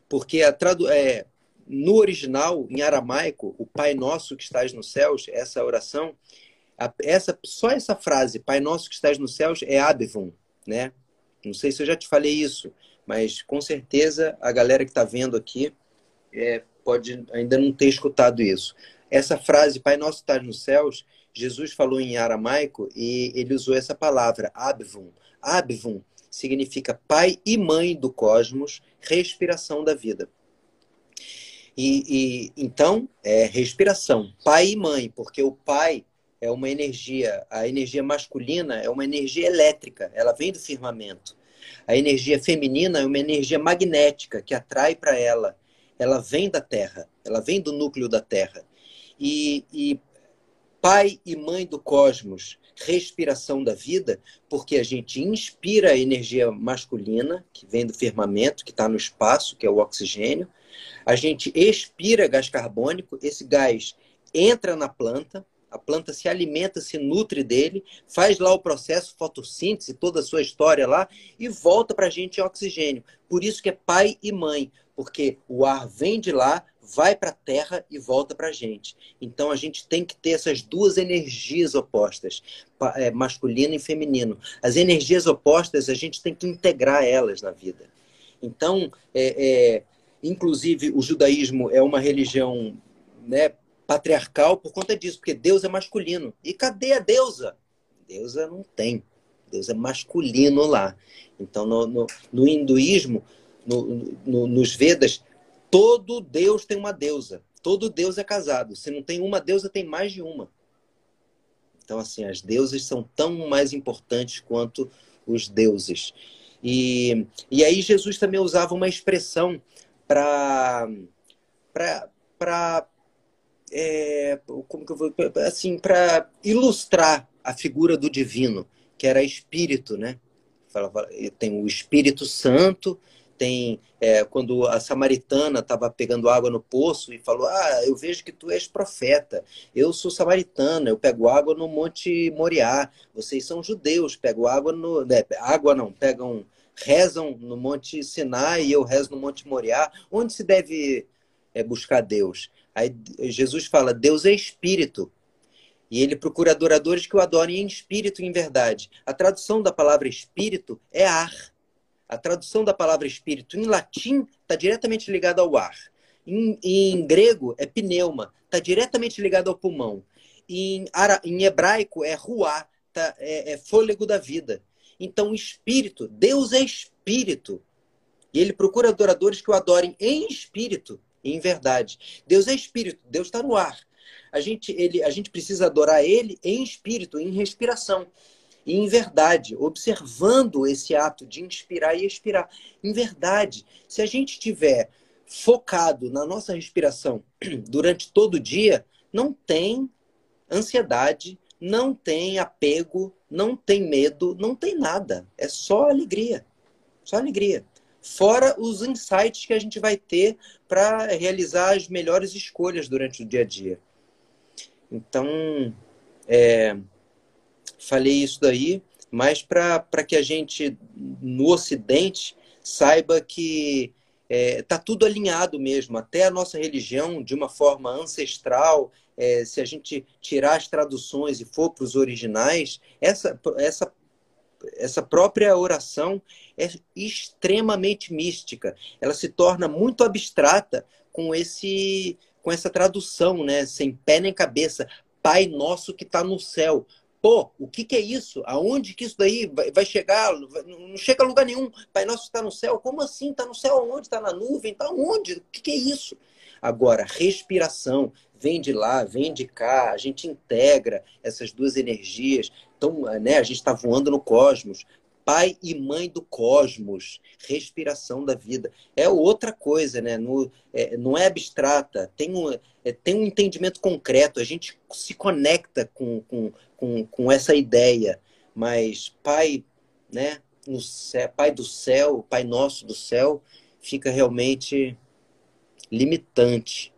porque a tradu é, no original, em aramaico, o Pai Nosso que estás nos céus, essa oração, essa, só essa frase, Pai Nosso que estás nos céus, é Abivum, né? Não sei se eu já te falei isso, mas com certeza a galera que está vendo aqui é, pode ainda não ter escutado isso. Essa frase, Pai Nosso que estás nos céus, Jesus falou em aramaico e ele usou essa palavra, Abivum. Abivum significa pai e mãe do cosmos, respiração da vida. E, e então, é respiração, pai e mãe, porque o pai é uma energia, a energia masculina é uma energia elétrica, ela vem do firmamento. A energia feminina é uma energia magnética que atrai para ela. Ela vem da Terra, ela vem do núcleo da Terra. E, e pai e mãe do cosmos, respiração da vida, porque a gente inspira a energia masculina, que vem do firmamento, que está no espaço, que é o oxigênio, a gente expira gás carbônico, esse gás entra na planta, a planta se alimenta, se nutre dele, faz lá o processo fotossíntese, toda a sua história lá, e volta para a gente em oxigênio. Por isso que é pai e mãe, porque o ar vem de lá, vai para a terra e volta para a gente. Então a gente tem que ter essas duas energias opostas, é, masculino e feminino. As energias opostas a gente tem que integrar elas na vida. Então, é, é, Inclusive, o judaísmo é uma religião né, patriarcal por conta disso, porque Deus é masculino. E cadê a deusa? Deusa não tem. Deus é masculino lá. Então, no, no, no hinduísmo, no, no, nos Vedas, todo Deus tem uma deusa. Todo Deus é casado. Se não tem uma deusa, tem mais de uma. Então, assim, as deusas são tão mais importantes quanto os deuses. E, e aí Jesus também usava uma expressão para é, como que eu vou assim para ilustrar a figura do divino que era espírito né tem o Espírito Santo tem é, quando a samaritana estava pegando água no poço e falou ah eu vejo que tu és profeta eu sou samaritana eu pego água no Monte Moriá vocês são judeus pego água no né, água não pegam rezam no Monte Sinai e eu rezo no Monte Moriá. Onde se deve é, buscar Deus? Aí Jesus fala: Deus é espírito. E ele procura adoradores que o adorem em espírito e em verdade. A tradução da palavra espírito é ar. A tradução da palavra espírito em latim está diretamente ligada ao ar. Em, em grego é pneuma, está diretamente ligado ao pulmão. Em, ara, em hebraico é ruá, tá, é, é fôlego da vida. Então, espírito, Deus é espírito. E ele procura adoradores que o adorem em espírito em verdade. Deus é espírito, Deus está no ar. A gente, ele, a gente precisa adorar ele em espírito, em respiração. E em verdade, observando esse ato de inspirar e expirar. Em verdade, se a gente estiver focado na nossa respiração durante todo o dia, não tem ansiedade, não tem apego, não tem medo, não tem nada. É só alegria. Só alegria. Fora os insights que a gente vai ter para realizar as melhores escolhas durante o dia a dia. Então, é, falei isso daí, mas para que a gente, no Ocidente, saiba que está é, tá tudo alinhado mesmo, até a nossa religião, de uma forma ancestral, é, se a gente tirar as traduções e for para os originais, essa, essa, essa própria oração é extremamente mística. Ela se torna muito abstrata com esse com essa tradução, né? Sem pé nem cabeça. Pai nosso que está no céu. Pô, o que, que, é isso? Aonde que isso daí vai, chegar? Não chega a lugar nenhum. Pai nosso está no céu. Como assim? Está no céu aonde? Está na nuvem? Está onde? O que, que é isso? Agora, respiração, vem de lá, vem de cá, a gente integra essas duas energias. Então, né, a gente está voando no cosmos. Pai e mãe do cosmos, respiração da vida. É outra coisa, né? No, é, não é abstrata, tem um, é, tem um entendimento concreto, a gente se conecta com, com, com, com essa ideia. Mas Pai, né? No céu, pai do céu, Pai nosso do céu, fica realmente limitante.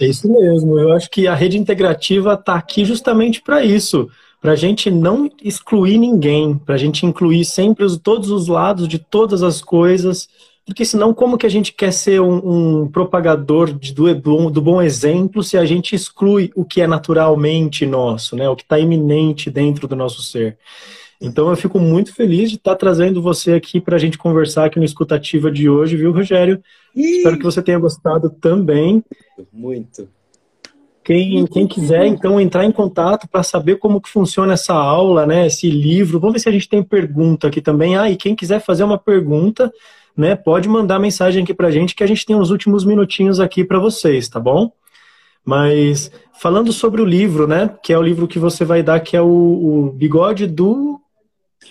É isso mesmo. Eu acho que a rede integrativa está aqui justamente para isso, para a gente não excluir ninguém, para a gente incluir sempre os, todos os lados de todas as coisas, porque senão como que a gente quer ser um, um propagador de, do, do, bom exemplo se a gente exclui o que é naturalmente nosso, né? O que está iminente dentro do nosso ser. Então eu fico muito feliz de estar trazendo você aqui para a gente conversar aqui no Escutativa de hoje, viu, Rogério? Ih! Espero que você tenha gostado também. Muito. Quem, quem quiser, então, entrar em contato para saber como que funciona essa aula, né, esse livro. Vamos ver se a gente tem pergunta aqui também. Ah, e quem quiser fazer uma pergunta, né, pode mandar mensagem aqui para a gente que a gente tem os últimos minutinhos aqui para vocês, tá bom? Mas falando sobre o livro, né, que é o livro que você vai dar, que é o, o Bigode do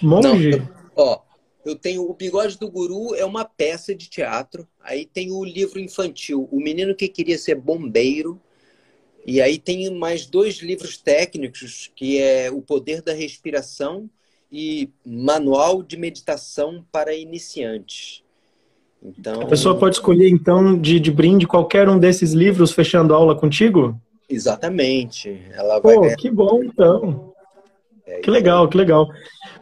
Monge? Não, ó, eu tenho o Bigode do Guru é uma peça de teatro. Aí tem o livro infantil, O Menino que Queria Ser Bombeiro. E aí tem mais dois livros técnicos, que é O Poder da Respiração e Manual de Meditação para Iniciantes. Então, a pessoa pode escolher, então, de, de brinde qualquer um desses livros fechando aula contigo? Exatamente. Ela vai Pô, que bom, então. É, que legal, que legal.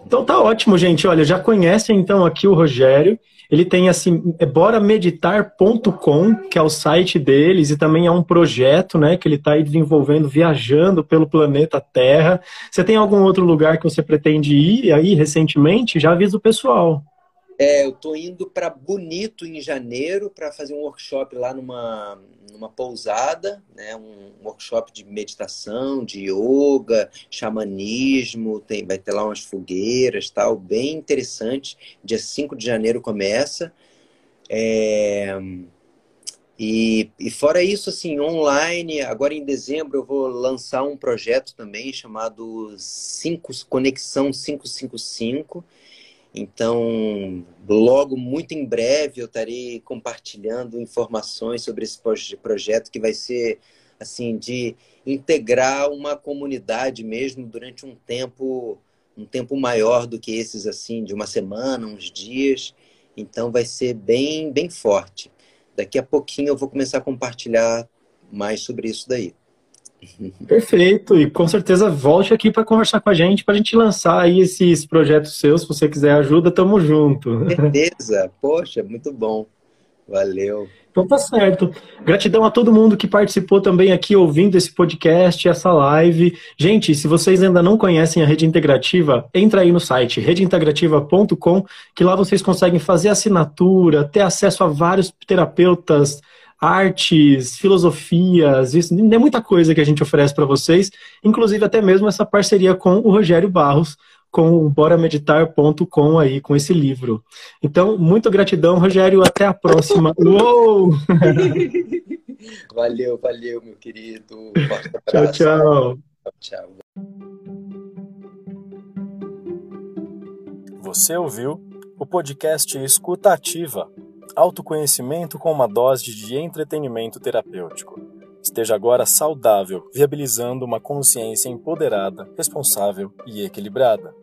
Então tá ótimo, gente. Olha, já conhecem então aqui o Rogério. Ele tem assim, é borameditar.com, que é o site deles, e também é um projeto, né, que ele está desenvolvendo, viajando pelo planeta Terra. Você tem algum outro lugar que você pretende ir aí recentemente? Já avisa o pessoal. É, eu tô indo para Bonito em janeiro para fazer um workshop lá numa, numa pousada, né? Um workshop de meditação, de yoga, xamanismo, tem, vai ter lá umas fogueiras, tal, bem interessante. Dia 5 de janeiro começa. É... E, e fora isso, assim, online, agora em dezembro eu vou lançar um projeto também chamado cinco, Conexão 555 então, logo, muito em breve, eu estarei compartilhando informações sobre esse projeto que vai ser, assim, de integrar uma comunidade mesmo durante um tempo, um tempo maior do que esses, assim, de uma semana, uns dias. Então, vai ser bem, bem forte. Daqui a pouquinho eu vou começar a compartilhar mais sobre isso daí. Perfeito, e com certeza volte aqui para conversar com a gente, para a gente lançar aí esses projetos seus, se você quiser ajuda, tamo junto. Certeza, poxa, muito bom. Valeu. Então tá certo. Gratidão a todo mundo que participou também aqui ouvindo esse podcast, essa live. Gente, se vocês ainda não conhecem a Rede Integrativa, entra aí no site redeintegrativa.com, que lá vocês conseguem fazer assinatura, ter acesso a vários terapeutas, artes, filosofias, isso, é muita coisa que a gente oferece para vocês, inclusive até mesmo essa parceria com o Rogério Barros, com o borameditar.com aí, com esse livro. Então, muito gratidão, Rogério, até a próxima. Uou! valeu, valeu, meu querido. Tchau, tchau. Tchau. Você ouviu o podcast Escuta Ativa, autoconhecimento com uma dose de entretenimento terapêutico. Esteja agora saudável, viabilizando uma consciência empoderada, responsável e equilibrada.